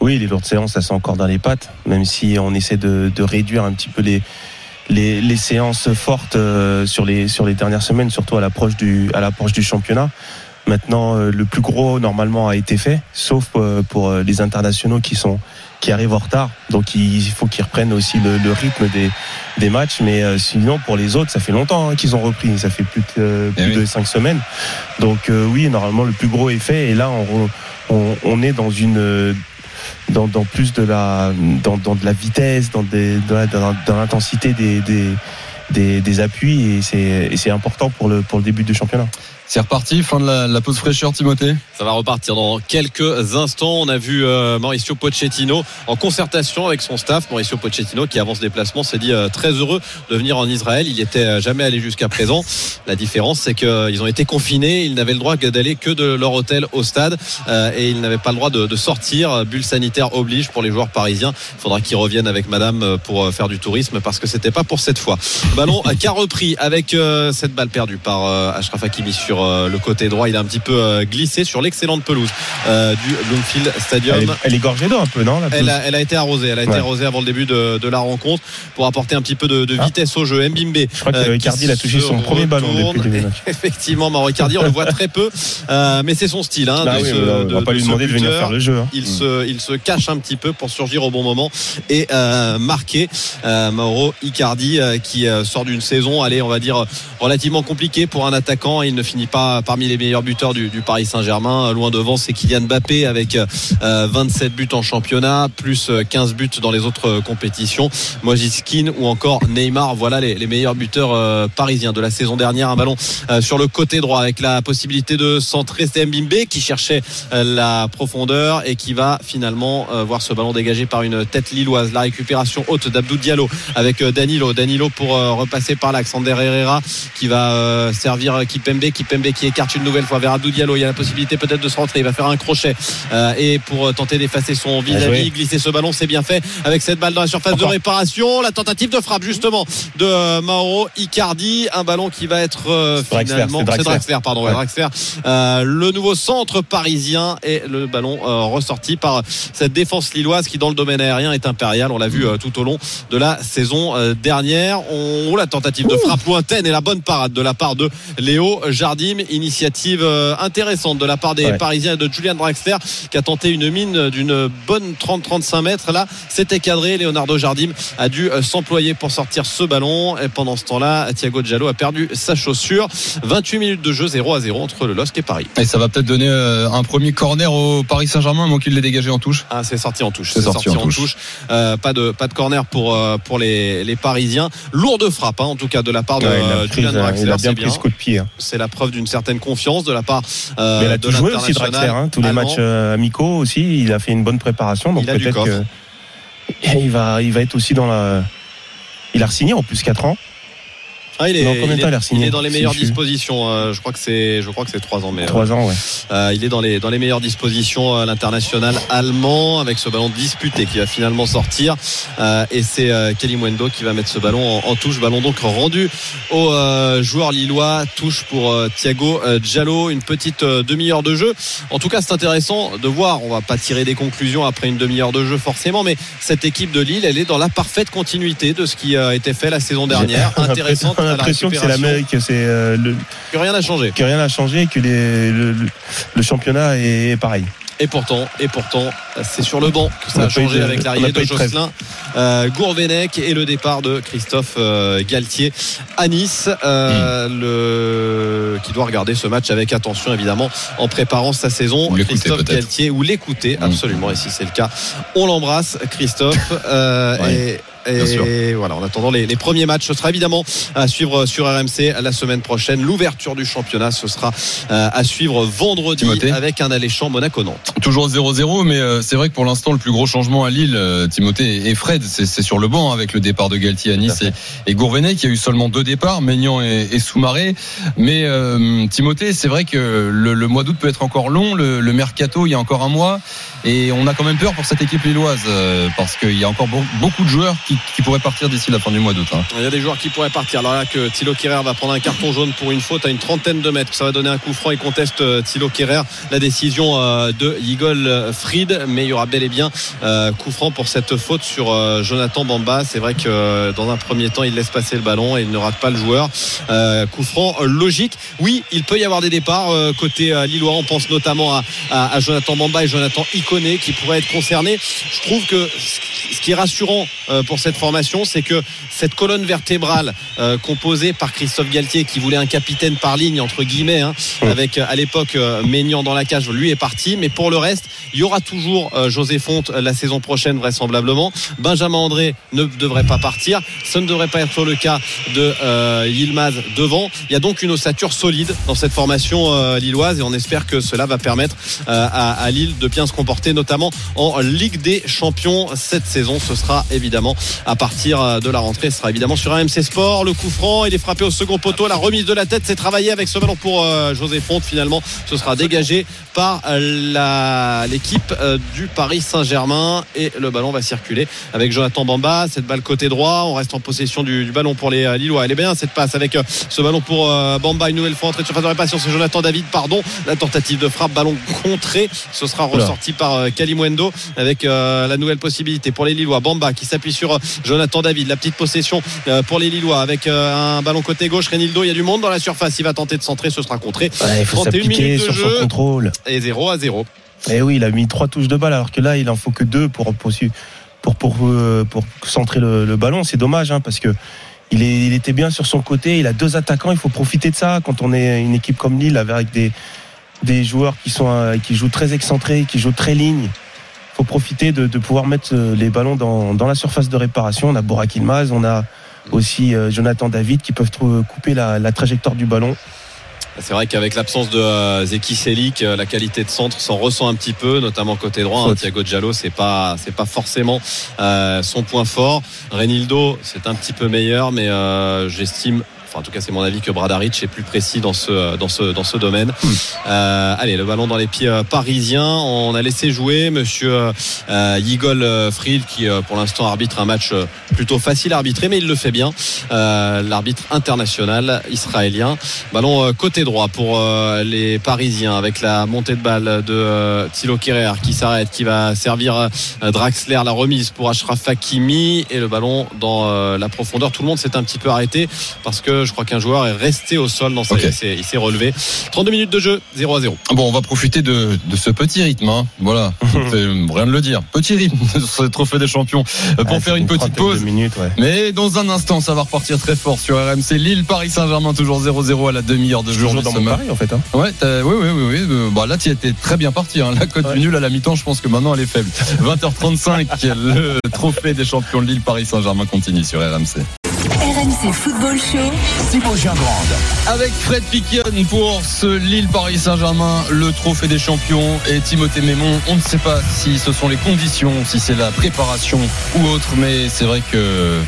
Oui, les lourdes séances, ça c'est encore dans les pattes, même si on essaie de, réduire un petit peu les, séances fortes euh, sur les, dernières semaines, surtout à l'approche du, championnat. Maintenant, euh, le plus gros normalement a été fait, sauf pour les internationaux qui sont qui arrivent en retard. Donc il faut qu'ils reprennent aussi le, le rythme des, des matchs. Mais euh, sinon, pour les autres, ça fait longtemps hein, qu'ils ont repris. Ça fait plus de, euh, Eh plus oui. de cinq semaines. Donc euh, oui, normalement, le plus gros est fait. Et là, on, on, on est dans une euh, dans, dans plus de la dans, dans de la vitesse, dans des dans, dans, dans l'intensité des, des des, des appuis et c'est et c'est important pour le pour le début du championnat. C'est reparti, fin de la, la pause fraîcheur, Timothée. Ça va repartir dans quelques instants. On a vu euh, Mauricio Pochettino en concertation avec son staff. Mauricio Pochettino qui avant ce déplacement s'est dit euh, très heureux de venir en Israël. Il n'y était euh, jamais allé jusqu'à présent. La différence c'est qu'ils ont été confinés. Ils n'avaient le droit d'aller que de leur hôtel au stade euh, et ils n'avaient pas le droit de, de sortir. Bulle sanitaire oblige pour les joueurs parisiens. Il faudra qu'ils reviennent avec Madame euh, pour euh, faire du tourisme parce que c'était pas pour cette fois. Ballon qui a repris avec cette balle perdue par Achraf Hakimi sur euh, le côté droit. Il a un petit peu euh, glissé sur l'excellente pelouse euh, du Bloomfield Stadium. Elle est, elle est gorgée d'eau un peu, non la Elle a, elle a été arrosée. Elle a été Ouais. arrosée avant le début de, de la rencontre pour apporter un petit peu de, de Ah. vitesse au jeu. Mbimbe. Je crois que il a touché son premier ballon depuis *laughs* le. Effectivement, Mauro Icardi, on le voit très peu, mais c'est son style. Hein, Bah de oui, ce- on de- va pas lui demander de venir faire le jeu. hein. Il se, il se cache un petit peu pour surgir au bon moment et euh, marquer euh, Mauro Icardi euh, qui sort d'une saison, allez, on va dire relativement compliquée pour un attaquant. Il ne finit pas parmi les meilleurs buteurs du, Paris Saint-Germain. Loin devant, c'est Kylian Mbappé avec euh, 27 buts en championnat, plus euh, 15 buts dans les autres euh, compétitions. Mojiskin ou encore Neymar, voilà les, les meilleurs buteurs euh, parisiens de la saison dernière. Un ballon euh, sur le côté droit avec la possibilité de centrer. Mbimbe qui cherchait euh, la profondeur et qui va finalement euh, voir ce ballon dégagé par une tête lilloise. La récupération haute d'Abdou Diallo avec euh, Danilo. Danilo pour euh, repasser par l'Alexander Herrera qui va euh, servir euh, Kipembe. Qui écarte une nouvelle fois vers Abdou Diallo. Il y a la possibilité peut-être de se rentrer. Il va faire un crochet euh, et pour euh, tenter d'effacer son Bien vis-à-vis, glisser ce ballon, c'est bien fait avec cette balle dans la surface Encore. de réparation. La tentative de frappe justement de euh, Mauro Icardi. Un ballon qui va être euh, finalement c'est Draxler. pardon, ouais. Draxler. Euh, le nouveau centre parisien et le ballon ressorti par cette défense lilloise qui dans le domaine aérien est impériale. On l'a vu tout au long de la saison dernière. On la tentative de frappe lointaine et la bonne parade de la part de Léo Initiative euh, intéressante de la part des Ouais. Parisiens et de Julian Draxler qui a tenté une mine d'une bonne 30-35 mètres. Là, c'était cadré. Leonardo Jardim a dû euh, s'employer pour sortir ce ballon. Et pendant ce temps-là, Thiago Giallo a perdu sa chaussure. 28 minutes de jeu 0 à 0 entre le LOSC et Paris. Et ça va peut-être donner euh, un premier corner au Paris Saint-Germain, moi qu'il l'ait dégagé en touche. Ah, c'est sorti en touche. C'est sorti en touche. Euh, pas de pas de corner pour pour les, les Parisiens. Lourde frappe, hein, en tout cas de la part de Ouais, il a pris, Julian Draxler. il a bien pris ce coup de pied. hein. C'est la preuve d'une certaine confiance de la part euh, Mais il a de tout joué aussi Draxler. hein. Tous les matchs euh, amicaux aussi, il a fait une bonne préparation. Donc peut-être coffre. que il va, il va être aussi dans la. Il a signé en plus 4 ans. Ah, il est, Dans combien de il temps est- il a signé il est dans les meilleures dispositions. euh, je crois que c'est, je crois que c'est trois ans, mais euh, 3 ans, ouais. euh, il est dans les dans les meilleures dispositions. euh, L'international allemand avec ce ballon disputé qui va finalement sortir. Euh, et c'est euh, Kelly Mwendo qui va mettre ce ballon en, en touche. Ballon donc rendu au euh, joueur lillois. Touche pour euh, Thiago euh, Giallo. Une petite euh, demi-heure de jeu. En tout cas, c'est intéressant de voir. On va pas tirer des conclusions après une demi-heure de jeu forcément, mais cette équipe de Lille, elle est dans la parfaite continuité de ce qui a été fait la saison dernière. *laughs* Intéressante. La l'impression que c'est récupération, l'Amérique, que c'est euh, le- que rien n'a changé. que rien n'a changé, que les- le, le- le championnat est pareil. Et pourtant, et pourtant, c'est sur le banc que ça a changé de- avec l'arrivée de. Jocelyn euh, Gourvenec et le départ de Christophe euh, Galtier à Nice, euh, Hmm. le qui doit regarder ce match avec attention évidemment en préparant sa saison. Ou Christophe. Galtier ou l'écouter Mm. absolument. Et si c'est le cas, on l'embrasse, Christophe. Euh, Ouais. Et, Bien sûr. et voilà, en attendant les, les premiers matchs, ce sera évidemment à suivre sur RMC la semaine prochaine. L'ouverture du championnat, ce sera euh, à suivre vendredi Timothée. avec un alléchant Monaco-Nantes. Toujours 0-0, mais euh, c'est vrai que pour l'instant, le plus gros changement à Lille, euh, Timothée et Fred, c'est sur le banc avec le départ de Galtier à Nice et, et Gourvenet qui a eu seulement deux départs, Maignan et, et Soumaré. Mais euh, Timothée, c'est vrai que le, le mois d'août peut être encore long, le, le mercato, il y a encore un mois, et on a quand même peur pour cette équipe lilloise euh, parce qu'il y a encore be- beaucoup de joueurs qui, qui pourraient partir d'ici la fin du mois d'août. hein. Il y a des joueurs qui pourraient partir. Alors là que Thilo Kerrer va prendre un carton jaune pour une faute à une trentaine de mètres. Ça va donner un coup franc et conteste euh, Thilo Kerrer la décision euh, de Yigol Fried. Mais il y aura bel et bien euh, coup franc pour cette faute sur Jonathan Bamba. C'est vrai que dans un premier temps, il laisse passer le ballon et il ne rate pas le joueur. Coup franc logique. Oui, il peut y avoir des départs côté Lillois. On pense notamment à, Jonathan Bamba et Jonathan Iconé qui pourraient être concernés. Je trouve que ce qui est rassurant pour cette formation, c'est que cette colonne vertébrale euh, composée par Christophe Galtier qui voulait un capitaine par ligne entre guillemets hein, avec euh, à l'époque euh, Maignan dans la cage lui est parti. Mais pour le reste il y aura toujours euh, José Fonte la saison prochaine vraisemblablement. Benjamin André ne devrait pas partir. Ce ne devrait pas être le cas de Yilmaz devant. Il y a donc une ossature solide dans cette formation lilloise et on espère que cela va permettre à, à Lille de bien se comporter notamment en Ligue des Champions cette saison. Ce sera évidemment à partir euh, de la rentrée ce sera évidemment sur un MC Sport. Le coup franc il est frappé au second poteau. La remise de la tête c'est travaillé avec ce ballon pour euh, José Fonte. Finalement ce sera dégagé par euh, l'équipe du Paris Saint-Germain. Et le ballon va circuler avec Jonathan Bamba. Cette balle côté droit. On reste en possession du, du ballon pour les Lillois. Elle est bien cette passe avec ce ballon pour Bamba. Une nouvelle fois entrée de surface de réparation c'est Jonathan David pardon. La tentative de frappe ballon contré. Ce sera ressorti par Kalimwendo avec la nouvelle possibilité pour les Lillois. Bamba qui s'appuie sur Jonathan David la petite possession euh, pour les Lillois avec euh, un ballon côté gauche Renildo il y a du monde dans la surface il va tenter de centrer ce sera contré Ouais, il faut 31 s'appliquer minutes de sur jeu. son contrôle. et 0 à 0 Et oui, il a mis trois touches de balle alors que là, il en faut que deux pour poursuivre, pour pour euh, pour centrer le, le ballon. C'est dommage hein, parce que il, est, il était bien sur son côté. Il a deux attaquants. Il faut profiter de ça quand on est une équipe comme Lille avec des, des joueurs qui sont qui jouent très excentrés, qui jouent très ligne. Faut profiter de, de pouvoir mettre euh, les ballons dans, dans la surface de réparation. On a Borak Ilmaz, on a aussi euh, Jonathan David qui peuvent couper la, la trajectoire du ballon. C'est vrai qu'avec l'absence de euh, Zeki Selik, euh, la qualité de centre s'en ressent un petit peu, notamment côté droit. hein. Thiago Giallo, c'est pas c'est pas forcément euh, son point fort. Renildo, c'est un petit peu meilleur, mais euh, j'estime. Enfin, en tout cas, c'est mon avis que Bradaric est plus précis dans ce dans ce dans ce domaine. Euh, allez, le ballon dans les pieds euh, parisiens. On a laissé jouer Monsieur euh, Yigol Fried, qui euh, pour l'instant arbitre un match euh, plutôt facile à arbitrer, mais il le fait bien. Euh, L'arbitre international israélien. Ballon côté droit pour euh, les Parisiens avec la montée de balle de euh, Thilo Kerrer qui s'arrête, qui va servir Draxler, la remise pour Ashraf Hakimi et le ballon dans euh, la profondeur. Tout le monde s'est un petit peu arrêté parce que je crois qu'un joueur est resté au sol dans sa Ok. il s'est- relevé. 32 minutes de jeu, 0 à 0. Bon, on va profiter de, de ce petit rythme. hein. Voilà, *laughs* c'est rien de le dire. Petit rythme *laughs* sur ce trophée des champions euh, pour Ouais, faire une petite pause. minutes, ouais. Mais dans un instant, ça va repartir très fort sur RMC. Lille, Paris Saint-Germain, toujours 0-0 à la demi-heure de jeu. Toujours dans mon en fait. Hein. Ouais, oui, oui, oui, oui. Euh, Bah, là, tu étais très bien parti. Hein. La cote Ouais. du nul à la mi-temps, je pense que maintenant, elle est faible. *laughs* 20h35, le trophée des champions de Lille, Paris Saint-Germain continue sur RMC. RMC Football Show. Thibaut Grande. Avec Fred Piquion pour ce Lille-Paris Saint-Germain, le trophée des champions et Timothée Mémon. On ne sait pas si ce sont les conditions, si c'est la préparation ou autre, mais c'est vrai que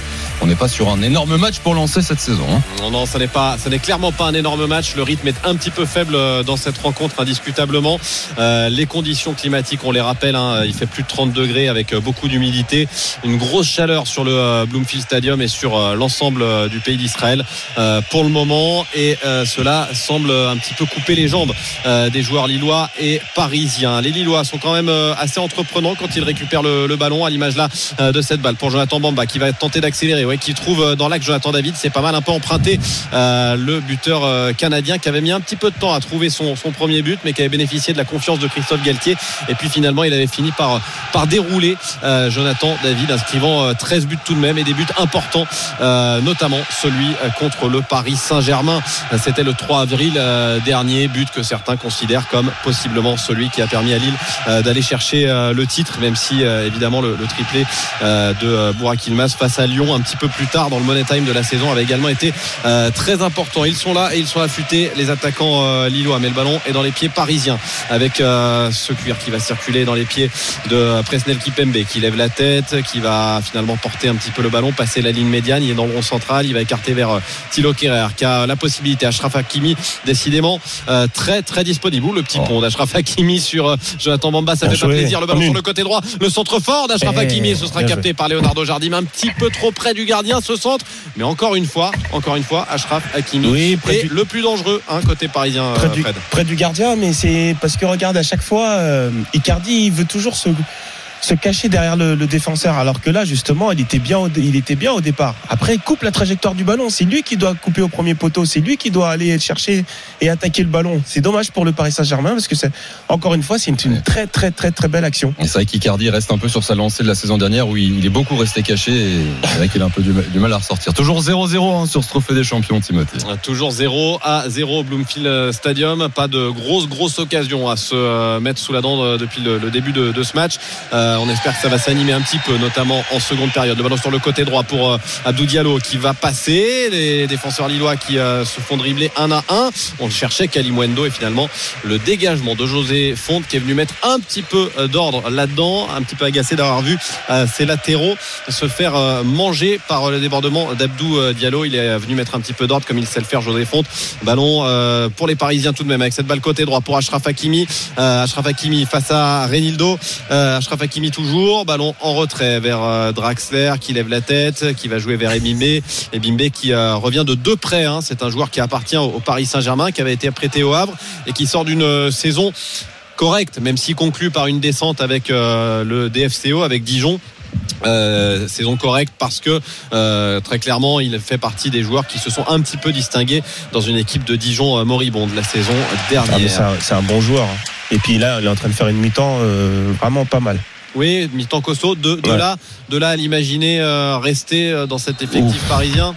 on n'est pas sur un énorme match pour lancer cette saison. hein. Non, non, ça n'est pas, ça n'est clairement pas un énorme match. Le rythme est un petit peu faible euh, dans cette rencontre, indiscutablement. Euh, les conditions climatiques, on les rappelle, hein, il fait plus de 30 degrés avec euh, beaucoup d'humidité, une grosse chaleur sur le Bloomfield Stadium et sur l'ensemble du pays d'Israël pour le moment. Et cela semble un petit peu couper les jambes des joueurs lillois et parisiens. Les Lillois sont quand même assez entreprenants quand ils récupèrent le, ballon, à l'image là de cette balle pour Jonathan Bamba qui va tenter d'accélérer, qui trouve euh, dans l'axe Jonathan David. C'est pas mal un peu emprunté euh, le buteur euh, canadien qui avait mis un petit peu de temps à trouver son, son premier but, mais qui avait bénéficié de la confiance de Christophe Galtier. Et puis finalement, il avait fini par, par dérouler euh, Jonathan David, inscrivant euh, 13 buts tout de même et des buts importants, euh, notamment celui euh, contre le Paris Saint-Germain. Euh, C'était le 3 avril euh, dernier, but que certains considèrent comme possiblement celui qui a permis à Lille euh, d'aller chercher euh, le titre, même si euh, évidemment le, le triplé euh, de euh, Burak Yilmaz face à Lyon un petit peu plus tard dans le Money Time de la saison avait également été euh, très important. Ils sont là et ils sont affûtés, les attaquants euh, lillois, mais le ballon est dans les pieds parisiens avec euh, ce cuir qui va circuler dans les pieds de Presnel Kipembe qui lève la tête, qui va finalement porter un petit peu le ballon, passer la ligne médiane, il est dans le rond central, il va écarter vers euh, Thilo Kerrer qui a la possibilité. Ashraf Hakimi, décidément très très disponible. Ouh, Le petit Oh. pont d'Ashraf Hakimi sur Jonathan Bamba, ça Bien fait pas joué. plaisir. Le ballon sur le côté droit, le centre fort d'Ashraf Eh, Hakimi, et ce sera capté par Leonardo Jardim, un petit peu trop près du gardien ce centre, mais encore une fois, encore une fois, Ashraf Hakimi Oui, est du- le plus dangereux hein, côté parisien, près euh, du, Fred. près du gardien, mais c'est parce que regarde à chaque fois, euh, Icardi il veut toujours se, se cacher derrière le, le défenseur, alors que là justement il était bien, au, il était bien au départ. Après il coupe la trajectoire du ballon, c'est lui qui doit couper au premier poteau, c'est lui qui doit aller chercher et attaquer le ballon. C'est dommage pour le Paris Saint-Germain parce que c'est encore une fois c'est une, une très très très très belle action. Et c'est vrai qu'Icardi reste un peu sur sa lancée de la saison dernière où il il est beaucoup resté caché et c'est vrai qu'il a un peu du mal, du mal à ressortir. Toujours 0-0 hein, sur ce trophée des champions, Timothée. Euh, Toujours 0 à 0 au Bloomfield Stadium. Pas de grosse, grosse occasion à se euh, mettre sous la dent euh, depuis le, le début de, de ce match. Euh, on espère que ça va s'animer un petit peu, notamment en seconde période. Le ballon sur le côté droit pour euh, Abdou Diallo qui va passer. Les défenseurs lillois qui euh, se font dribbler un à un. On cherchait Kalimwendo et finalement le dégagement de José Fonte qui est venu mettre un petit peu euh, d'ordre là-dedans. Un petit peu agacé d'avoir vu euh, ses latéraux se faire euh, manger par le débordement d'Abdou euh, Diallo. Il est venu mettre un petit peu d'ordre comme il sait le faire José Fonte. Ballon euh, pour les Parisiens tout de même avec cette balle côté droit pour Ashraf Hakimi. Euh, Ashraf Hakimi face à Renildo. Euh, toujours. Ballon en retrait vers euh, Draxler qui lève la tête, qui va jouer vers Ebimbe. Ebimbe qui euh, revient de deux près. hein. C'est un joueur qui appartient au, Paris Saint-Germain, qui avait été prêté au Havre et qui sort d'une euh, saison correcte, même s'il conclut par une descente avec le DFCO, avec Dijon. Euh, saison correcte parce que euh, très clairement il fait partie des joueurs qui se sont un petit peu distingués dans une équipe de Dijon euh, moribonde la saison Ah, dernière. c'est un, bon joueur. hein. Et puis là il est en train de faire une mi-temps vraiment pas mal. Oui, mi-temps costaud. De, de Ouais. là, de là à l'imaginer euh, rester euh, dans cet effectif parisien.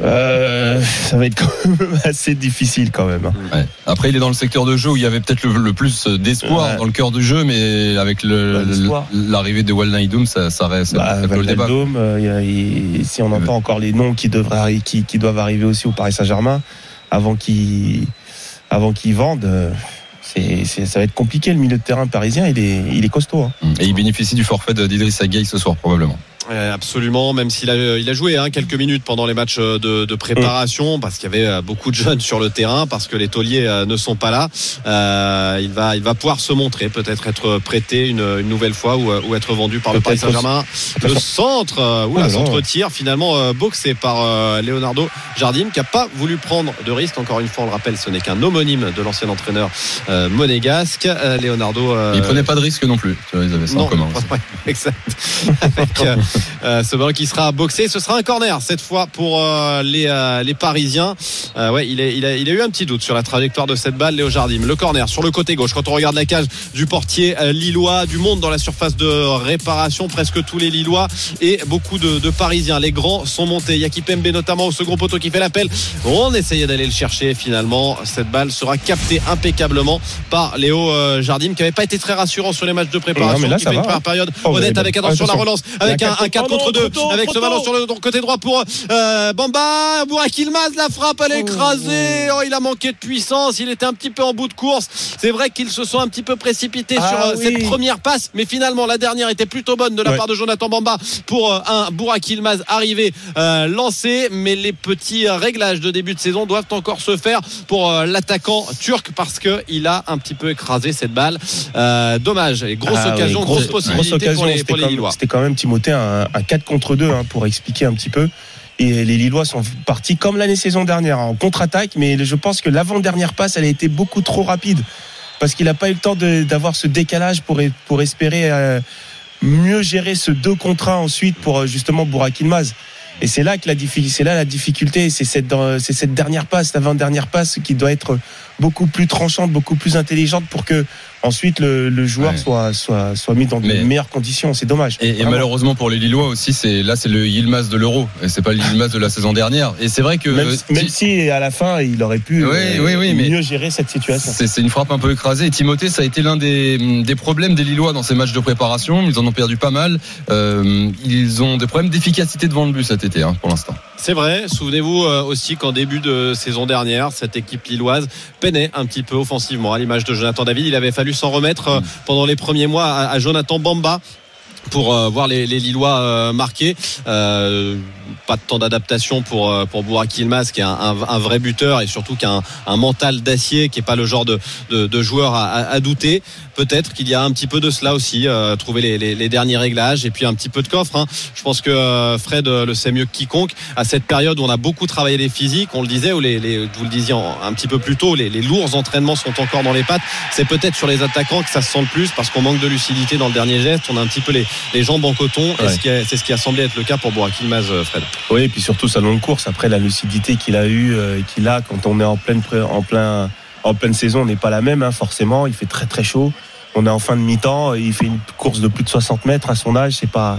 Euh, ça va être quand même *laughs* assez difficile quand même. hein. Ouais. Après, il est dans le secteur de jeu où il y avait peut-être le, le plus d'espoir Ouais. dans le cœur du jeu, mais avec l'arrivée de Walnaïdoum, ça, ça reste Bah, le débat. Euh, y si on entend encore les noms qui devraient qui, qui doivent arriver aussi au Paris Saint-Germain avant qu'ils avant qu'ils vendent, euh, c'est c'est- ça va être compliqué. Le milieu de terrain parisien, il est il est costaud. hein. Et il bénéficie du forfait d'Idriss Gueye ce soir, probablement. Absolument, même s'il a, il a joué hein, quelques minutes pendant les matchs euh, de, de préparation, parce qu'il y avait euh, beaucoup de jeunes sur le terrain, parce que les tauliers euh, ne sont pas là. Euh, il va, il va pouvoir se montrer, peut-être être prêté une, une nouvelle fois ou, ou être vendu par le Paris Saint-Germain. Le centre, euh, Oh oula, là là. centre tir, finalement boxé par euh, Leonardo Jardim, qui a pas voulu prendre de risque. Encore une fois, on le rappelle, ce n'est qu'un homonyme de l'ancien entraîneur euh, monégasque. Euh, Leonardo. Il prenait pas de risque non plus. Tu vois, ils avaient ça en commun. ouais, exact. *laughs* Avec euh, ce ballon qui sera boxé, ce sera un corner cette fois pour euh, les, euh, les Parisiens. Euh, ouais, il, est, il, a, il a eu un petit doute sur la trajectoire de cette balle, Léo Jardim. Le corner sur le côté gauche. Quand on regarde la cage du portier euh, lillois, du monde dans la surface de réparation, presque tous les Lillois et beaucoup de, de Parisiens. Les grands sont montés. Yaki Pembe notamment au second poteau qui fait l'appel. On essayait d'aller le chercher. Finalement, cette balle sera captée impeccablement par Léo Jardim qui n'avait pas été très rassurant sur les matchs de préparation. Non, mais là, qui ça fait va. une première période Oh, honnête avec attention la attention. relance avec un, un 4 quatre- contre oh non, 2 trop tôt, avec ce ballon sur le côté droit pour euh, Bamba. Bourak Ilmaz la frappe elle est écrasée. Oh, il a manqué de puissance. Il était un petit peu en bout de course. C'est vrai qu'ils se sont un petit peu précipités Ah sur euh, oui. cette première passe mais finalement la dernière était plutôt bonne de la Ouais. part de Jonathan Bamba pour euh, un Bourak Ilmaz arrivé lancé. Mais les petits réglages de début de saison doivent encore se faire pour l'attaquant turc parce que il a un petit peu écrasé cette balle. Dommage. Et grosse Ah oui, occasion grosse- grosse possibilité pour les, pour les Lillois. C'était quand même Timothée un, un 4 contre 2 hein, pour expliquer un petit peu. Et les Lillois sont partis comme l'année saison dernière en contre-attaque, mais je pense que l'avant-dernière passe, elle a été beaucoup trop rapide parce qu'il n'a pas eu le temps d'avoir ce décalage pour, pour espérer euh, mieux gérer ce 2 contre 1 ensuite pour euh, justement Bourak. Et c'est là que la là la difficulté, c'est cette, c'est cette dernière passe, l'avant-dernière passe qui doit être beaucoup plus tranchante, beaucoup plus intelligente pour que ensuite le, le joueur Ouais. soit, soit, soit mis dans de Mais- meilleures conditions. C'est dommage. Et, malheureusement pour les Lillois aussi, c'est là c'est le Yilmaz de l'Euro et c'est pas le Yilmaz de la saison dernière. Et c'est vrai que même, euh, même si à la fin il aurait pu Oui, euh, oui, oui, mais- mieux gérer cette situation. c'est c'est une frappe un peu écrasée. Et Timothée, ça a été l'un des, des problèmes des Lillois dans ces matchs de préparation. Ils en ont perdu pas mal. Euh, ils ont des problèmes d'efficacité devant le but cet été, hein, pour l'instant. C'est vrai. Souvenez-vous euh, aussi qu'en début de saison dernière, cette équipe lilloise peinait un petit peu offensivement. À l'image de Jonathan David, il avait fallu s'en remettre euh, pendant les premiers mois à, à Jonathan Bamba pour euh, voir les, les Lillois euh, marquer. Euh, pas de temps d'adaptation pour euh, pour Bourak qui est un, un- un vrai buteur et surtout qui a un, un mental d'acier qui est pas le genre de, de, de joueur à, à- douter. Peut-être qu'il y a un petit peu de cela aussi, euh, trouver les, les, les derniers réglages et puis un petit peu de coffre. hein. Je pense que euh, Fred euh, le sait mieux que quiconque. À cette période où on a beaucoup travaillé les physiques, on le disait, ou les, les vous le disiez un petit peu plus tôt, les, les lourds entraînements sont encore dans les pattes. C'est peut-être sur les attaquants que ça se sent le plus parce qu'on manque de lucidité dans le dernier geste. On a un petit peu les, les jambes en coton. Et Ouais. ce qui a- c'est ce qui a semblé être le cas pour Bourak euh, Oui, et puis surtout sa longue course. Après la lucidité qu'il a eu, euh, qu'il a quand on est en pleine en plein en pleine saison, n'est pas la même hein, forcément. Il fait très très chaud. On est en fin de mi-temps. Il fait une course de plus de 60 mètres à son âge. C'est pas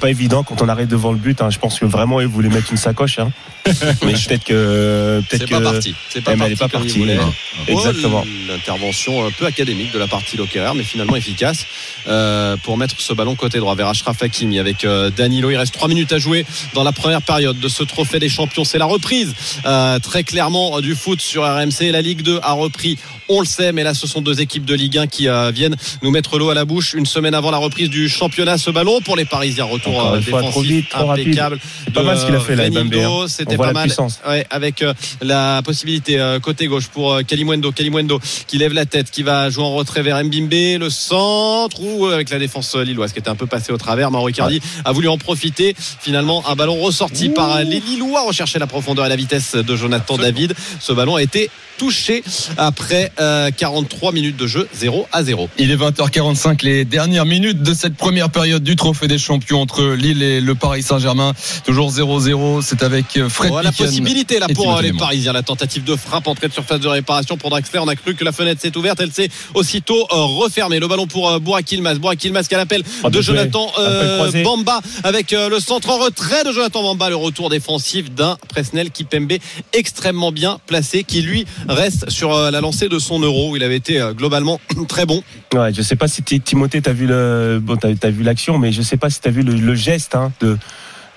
pas évident quand on arrive devant le but. hein. Je pense que vraiment il voulait mettre une sacoche. hein. *laughs* Mais peut-être que peut-être C'est que pas parti. C'est pas parti. pas partie. voulait. non. Exactement. Oh, L'intervention un peu académique de la partie Locker, mais finalement efficace euh, pour mettre ce ballon côté droit vers Ashraf Hakimi avec euh, Danilo. Il reste 3 minutes à jouer dans la première période de ce trophée des champions. C'est la reprise euh, très clairement du foot sur RMC. La Ligue 2 a repris, on le sait, mais là ce sont deux équipes de Ligue 1 qui euh, viennent nous mettre l'eau à la bouche une semaine avant la reprise du championnat. Ce ballon pour les Parisiens, retour euh, fois, trop défensif vite, trop impeccable. Pas mal ce qu'il a fait là, Renildo. C'était pas mal. Ouais, avec euh, la possibilité euh, côté gauche pour euh, Kalimwendo, Kalimwendo qui lève la tête, qui va jouer en retrait vers Mbimbe, le centre ou avec la défense lilloise qui était un peu passée au travers. Mauro Icardi a voulu en profiter. Finalement, un ballon ressorti par les Lillois rechercher la profondeur et la vitesse de Jonathan David. Ce ballon a été touché après euh, 43 minutes de jeu 0 à 0. Il est 20h45, les dernières minutes de cette première période du Trophée des Champions entre Lille et le Paris Saint-Germain. Toujours 0-0. C'est avec Fred. Fred Voilà, la possibilité là pour euh, les. Parisiens. La tentative de frappe entrée de surface de réparation pour Draxler. On a cru que la fenêtre s'est ouverte. Elle s'est aussitôt euh, refermée. Le ballon pour euh, Burak Yilmaz. Burak Yilmaz qui a l'appel Oh, de. Jonathan euh. Bamba avec euh, le centre en retrait de Jonathan Bamba. Le retour défensif d'un Presnel Kipembe extrêmement bien placé qui lui reste sur euh, la lancée de son euro il avait été euh, globalement *clears throat* très bon. Ouais, je sais pas si Ti- Timothée t'as vu le bon t'as as vu l'action, mais je sais pas si t'as vu le, le geste hein, de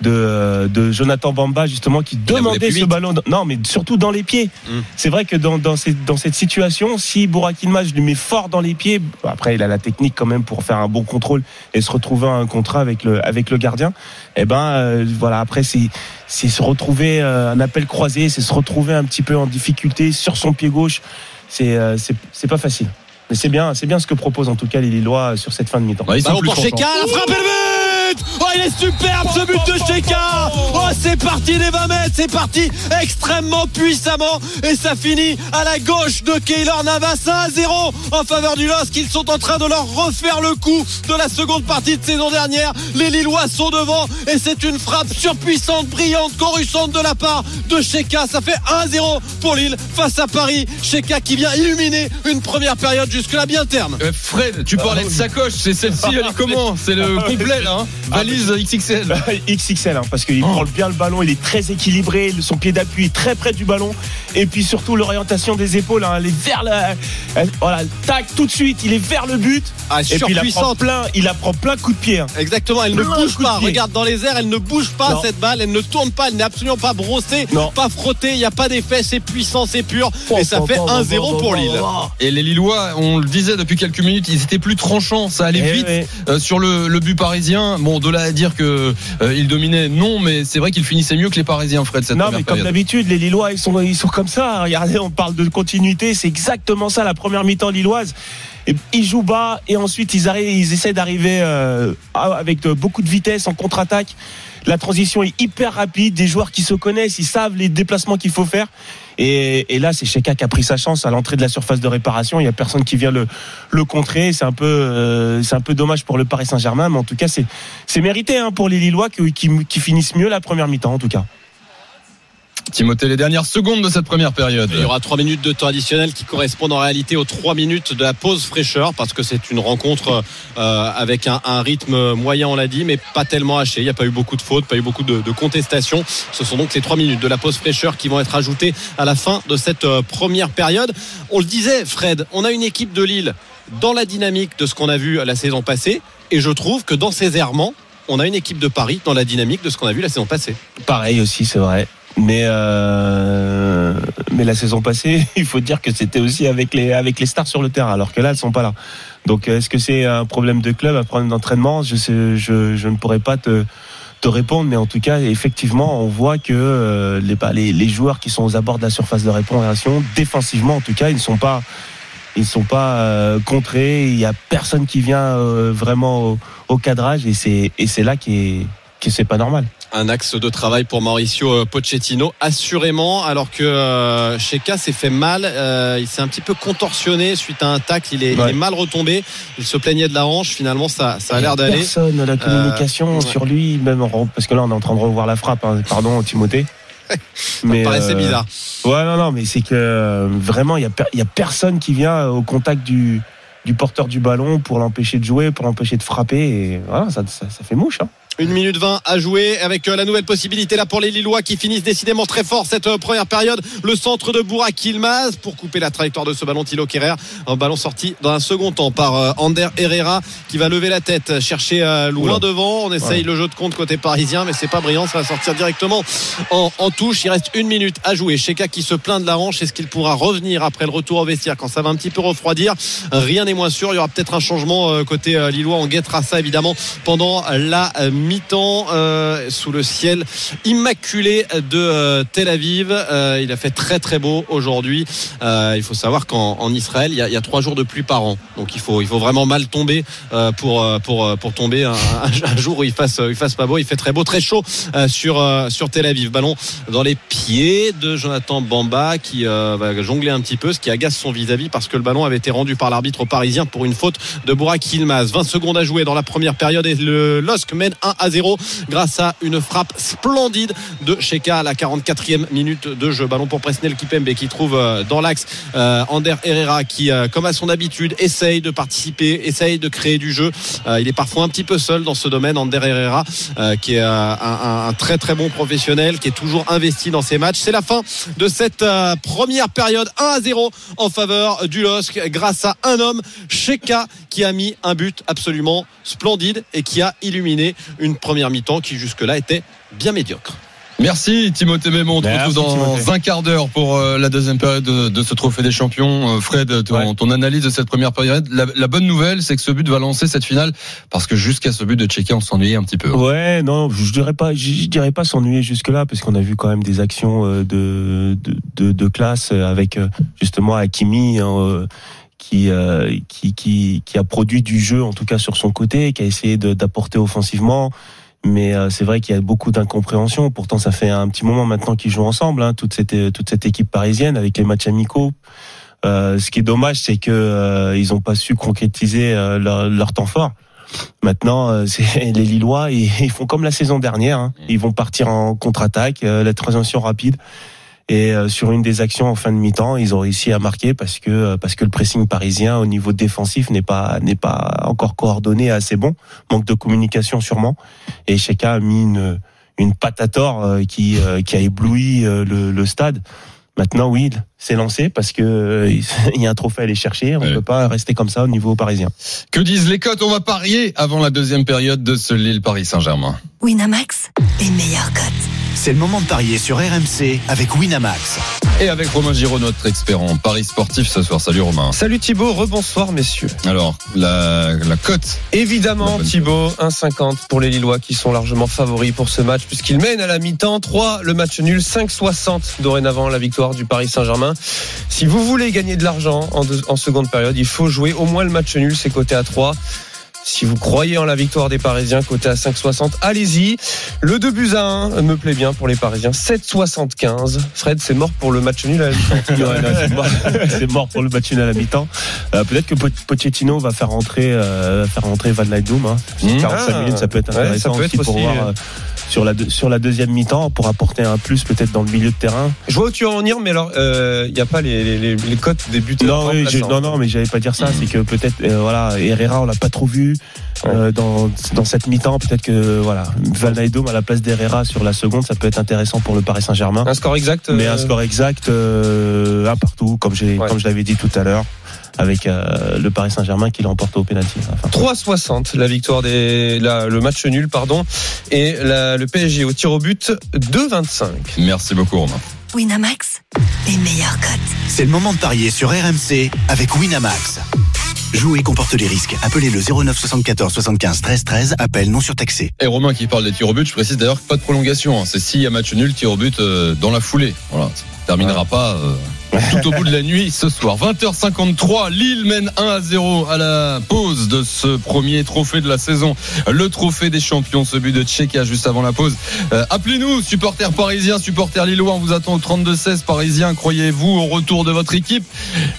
de, euh, de Jonathan Bamba justement qui demandait ce vite. ballon. Non, mais surtout dans les pieds. Mm. C'est vrai que dans dans, ces- dans cette situation, si Burak Yilmaz lui met fort dans les pieds, bon, après il a la technique quand même pour faire un bon contrôle et se retrouver un contrat avec le avec le gardien. Et ben euh, voilà, après c'est c'est se retrouver euh, un appel croisé, c'est se retrouver un petit peu en difficulté sur son pied gauche. C'est euh, c'est c'est pas facile. Mais c'est bien, c'est bien ce que proposent en tout cas les Lillois sur cette fin de mi-temps. Bah, ils sont plus le but il est superbe ce but de Sheka Oh c'est parti des 20 mètres, c'est parti extrêmement puissamment et ça finit à la gauche de Keylor Navas 1 à 0 en faveur du LOSC. Ils sont en train de leur refaire le coup de la seconde partie de saison dernière. Les Lillois sont devant et c'est une frappe surpuissante, brillante, coruscante de la part de Sheka. Ça fait 1-0 pour Lille face à Paris. Sheka qui vient illuminer une première période jusque-là bien terne. Euh, Fred, tu parlais de sacoche, c'est celle-ci, elle est comment? C'est le complet là, hein? Valise XXL. XXL hein, parce qu'il Oh. prend bien le ballon, il est très équilibré, son pied d'appui est très près du ballon et puis surtout l'orientation des épaules, hein, elle est vers la, elle- voilà, tac tout de suite, il est vers le but Ah, et puis il apprend plein, il apprend plein coup de pied. hein. Exactement, elle ne bouge pas. Regarde dans les airs, elle ne bouge pas Non. cette balle, elle ne tourne pas, elle n'est absolument pas brossée, Non. pas frottée, il n'y a pas d'effet, c'est puissant, c'est pur. Oh, Et ça fait 1-0 pour Lille. Et les Lillois, on le disait depuis quelques minutes, ils étaient plus tranchants, ça allait Eh vite ouais. euh, sur le, le but parisien. Bon, de là à dire que euh, ils dominaient, non, mais c'est vrai qu'ils finissaient mieux que les Parisiens, Fred, cette Non, mais comme d'habitude, les Lillois, ils sont, ils sont comme ça. Regardez, on parle de continuité. C'est exactement ça, la première mi-temps lilloise. Ils jouent bas et ensuite ils, essaient d'arriver euh, avec beaucoup de vitesse en contre-attaque. La transition est hyper rapide. Des joueurs qui se connaissent, ils savent les déplacements qu'il faut faire. Et, là, c'est Sheka qui a pris sa chance à l'entrée de la surface de réparation. Il y a personne qui vient le, contrer. C'est un peu, euh, c'est un peu dommage pour le Paris Saint-Germain, mais en tout cas, c'est, mérité hein, pour les Lillois qui, qui finissent mieux la première mi-temps, en tout cas. Timothée, les dernières secondes de cette première période. Il y aura 3 minutes de temps additionnel qui correspondent en réalité aux 3 minutes de la pause fraîcheur parce que c'est une rencontre euh, avec un, un rythme moyen, on l'a dit, mais pas tellement haché. Il n'y a pas eu beaucoup de fautes, pas eu beaucoup de, de contestations. Ce sont donc les 3 minutes de la pause fraîcheur qui vont être ajoutées à la fin de cette euh, première période. On le disait, Fred, on a une équipe de Lille dans la dynamique de ce qu'on a vu la saison passée et je trouve que dans ces errements, on a une équipe de Paris dans la dynamique de ce qu'on a vu la saison passée. Pareil aussi, c'est vrai. Mais euh, mais la saison passée, *laughs* il faut dire que c'était aussi avec les avec les stars sur le terrain, alors que là elles sont pas là. Donc est-ce que c'est un problème de club, un problème d'entraînement? Je sais, je je ne pourrais pas te te répondre, mais en tout cas effectivement on voit que euh, les, bah, les les joueurs qui sont aux abords de la surface de réparation, défensivement en tout cas, ils ne sont pas ils ne sont pas euh, contrés. Il y a personne qui vient euh, vraiment au, au cadrage et c'est et c'est là qui est que c'est pas normal. Un axe de travail pour Mauricio euh, Pochettino, assurément, alors que euh, Sheka s'est fait mal, euh, il s'est un petit peu contorsionné suite à un tacle, il est, il Ouais. est mal retombé, il se plaignait de la hanche, finalement ça, ça a l'air d'aller. Personne, la communication sur lui, même en- parce que là on est en train de revoir la frappe. hein. Pardon, Timothée. *laughs* Ça me paraissait euh, bizarre. Ouais, non, non, mais c'est que euh, vraiment il y a, per- personne qui vient au contact du du porteur du ballon pour l'empêcher de jouer, pour l'empêcher de frapper. Et voilà, ça, ça, ça fait mouche. Hein. Une minute 20 à jouer avec euh, la nouvelle possibilité là pour les Lillois qui finissent décidément très fort cette euh, première période. Le centre de Burak Yilmaz pour couper la trajectoire de ce ballon Thilo Kerrer. Un ballon sorti dans un second temps par euh, Ander Herrera qui va lever la tête, chercher loin Oula. devant. On essaye Ouais. le jeu de compte côté parisien mais c'est pas brillant. Ça va sortir directement en, en touche. Il reste une minute à jouer. Sheka qui se plaint de la hanche. Est-ce qu'il pourra revenir après le retour au vestiaire quand ça va un petit peu refroidir? Rien n'est moins sûr. Il y aura peut-être un changement côté Lillois. On guettera ça évidemment pendant la euh, mi-temps euh, sous le ciel immaculé de euh, Tel Aviv. Euh, il a fait très très beau aujourd'hui. Euh, il faut savoir qu'en en Israël, il y, a, il y a trois jours de pluie par an. Donc il faut, il faut vraiment mal tomber euh, pour, pour, pour tomber un, un- jour où il fasse, il fasse pas beau. Il fait très beau, très chaud sur, sur Tel Aviv. Ballon dans les pieds de Jonathan Bamba qui va jongler un petit peu, ce qui agace son vis-à-vis parce que le ballon avait été rendu par l'arbitre parisien pour une faute de Burak Yilmaz. 20 secondes à jouer dans la première période et le LOSC mène 1 à 0 grâce à une frappe splendide de Sheka à la 44e minute de jeu. Ballon pour Presnel Kipembe qui trouve euh, dans l'axe euh, Ander Herrera qui, euh, comme à son habitude, essaye de participer, essaye de créer du jeu. Il est parfois un petit peu seul dans ce domaine, Ander Herrera, qui est un, très très bon professionnel, qui est toujours investi dans ses matchs. C'est la fin de cette première période 1 à 0 en faveur du LOSC grâce à un homme, Sheka, qui a mis un but absolument splendide et qui a illuminé une première mi-temps qui jusque-là était bien médiocre. Merci Timothée Mémon. On te retrouve dans Timothée. un quart d'heure pour euh, la deuxième période de, de ce trophée des champions. Euh, Fred, ton, Ouais. ton analyse de cette première période. La, la bonne nouvelle, c'est que ce but va lancer cette finale parce que jusqu'à ce but de Tchéquie, on s'ennuyait un petit peu. Ouais, non, je dirais pas, je dirais pas s'ennuyer jusque là, parce qu'on a vu quand même des actions euh, de de, de, de classe avec justement Hakimi. hein, euh, qui, euh, qui, qui, qui a produit du jeu, en tout cas sur son côté, qui a essayé d'apporter offensivement. Mais euh, c'est vrai qu'il y a beaucoup d'incompréhension. Pourtant, ça fait un petit moment maintenant qu'ils jouent ensemble, hein, toute, cette, toute cette équipe parisienne avec les matchs amicaux. Euh, ce qui est dommage, c'est que euh, ils n'ont pas su concrétiser euh, leur, leur temps fort. Maintenant, euh, *laughs* c'est les Lillois, ils, ils font comme la saison dernière. hein. Ils vont partir en contre-attaque, la transition rapide. Et euh, sur une des actions en fin de mi-temps, ils ont réussi à marquer parce que euh, parce que le pressing parisien au niveau défensif n'est pas n'est pas encore coordonné assez bon, manque de communication sûrement. Et Sheka a mis une une tort euh, qui euh, qui a ébloui euh, le, le stade. Maintenant, oui, c'est lancé parce que euh, *laughs* il y a un trophée à aller chercher. On ne Ouais. peut pas rester comme ça au niveau parisien. Que disent les cotes? On va parier avant la deuxième période de ce Lille Paris Saint-Germain. Winamax, les meilleures cotes. C'est le moment de parier sur RMC avec Winamax. Et avec Romain Giraud, notre expert en Paris sportif ce soir. Salut Romain. Salut Thibaut, rebonsoir messieurs. Alors, la, la cote. Évidemment Thibaut, 1,50 pour les Lillois qui sont largement favoris pour ce match puisqu'ils mènent à la mi-temps 3 le match nul, 5,60 dorénavant la victoire du Paris Saint-Germain. Si vous voulez gagner de l'argent en, en seconde période, il faut jouer au moins le match nul, c'est coté à 3. Si vous croyez en la victoire des Parisiens, côté à 5,60, allez-y. Le 2 buts à 1 me plaît bien pour les Parisiens. 7,75. Fred, c'est mort pour le match nul à la mi-temps. *laughs* Ouais, *laughs* c'est mort. Pour le match nul à la mi-temps. Euh, Peut-être que Po- Pochettino va faire rentrer, euh, faire rentrer Van Dijkdoum. Hein. Mmh. 45 Ah. minutes, ça peut être Ouais, intéressant ça peut aussi pour aussi, voir euh, euh, sur la sur la deuxième mi-temps pour apporter un plus peut-être dans le milieu de terrain. Je vois où tu veux en venir, mais alors, il n'y a pas les, les, les, les cotes des buteurs. Non, oui, non, non, mais j'allais pas dire ça. C'est que peut-être, euh, voilà, Herrera, on l'a pas trop vu euh, dans dans cette mi-temps. Peut-être que voilà, Van à la place d'Herrera sur la seconde, ça peut être intéressant pour le Paris Saint-Germain. Un score exact Mais euh, un score exact, euh, un partout, comme j'ai Ouais. comme je l'avais dit tout à l'heure, avec euh, le Paris Saint-Germain qui l'emporte au pénalty. à la fin. 3,60 la victoire des la- le match nul pardon et la- le PSG au tir au but 2,25. Merci beaucoup Romain. Winamax, les meilleures cotes. C'est le moment de parier sur RMC avec Winamax. Jouer comporte les risques. Appelez le 09 74 75 13 13. Appel non surtaxé. Et Romain qui parle des tirs au but, je précise d'ailleurs que pas de prolongation. hein. C'est s'il y a match nul, tir au but euh, dans la foulée. Voilà, terminera pas euh, *laughs* tout au bout de la nuit ce soir. 20h53, Lille mène 1 à 0 à la pause de ce premier trophée de la saison. Le trophée des champions, ce but de Tchéka juste avant la pause. Euh, Appelez-nous, supporters parisiens, supporters lillois, on vous attend au 32-16 parisiens. Croyez-vous au retour de votre équipe?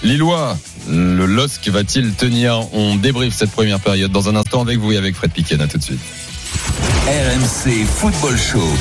Lillois, le LOSC va-t-il tenir? On débriefe cette première période dans un instant avec vous et avec Fred Piquen. À tout de suite. RMC Football Show.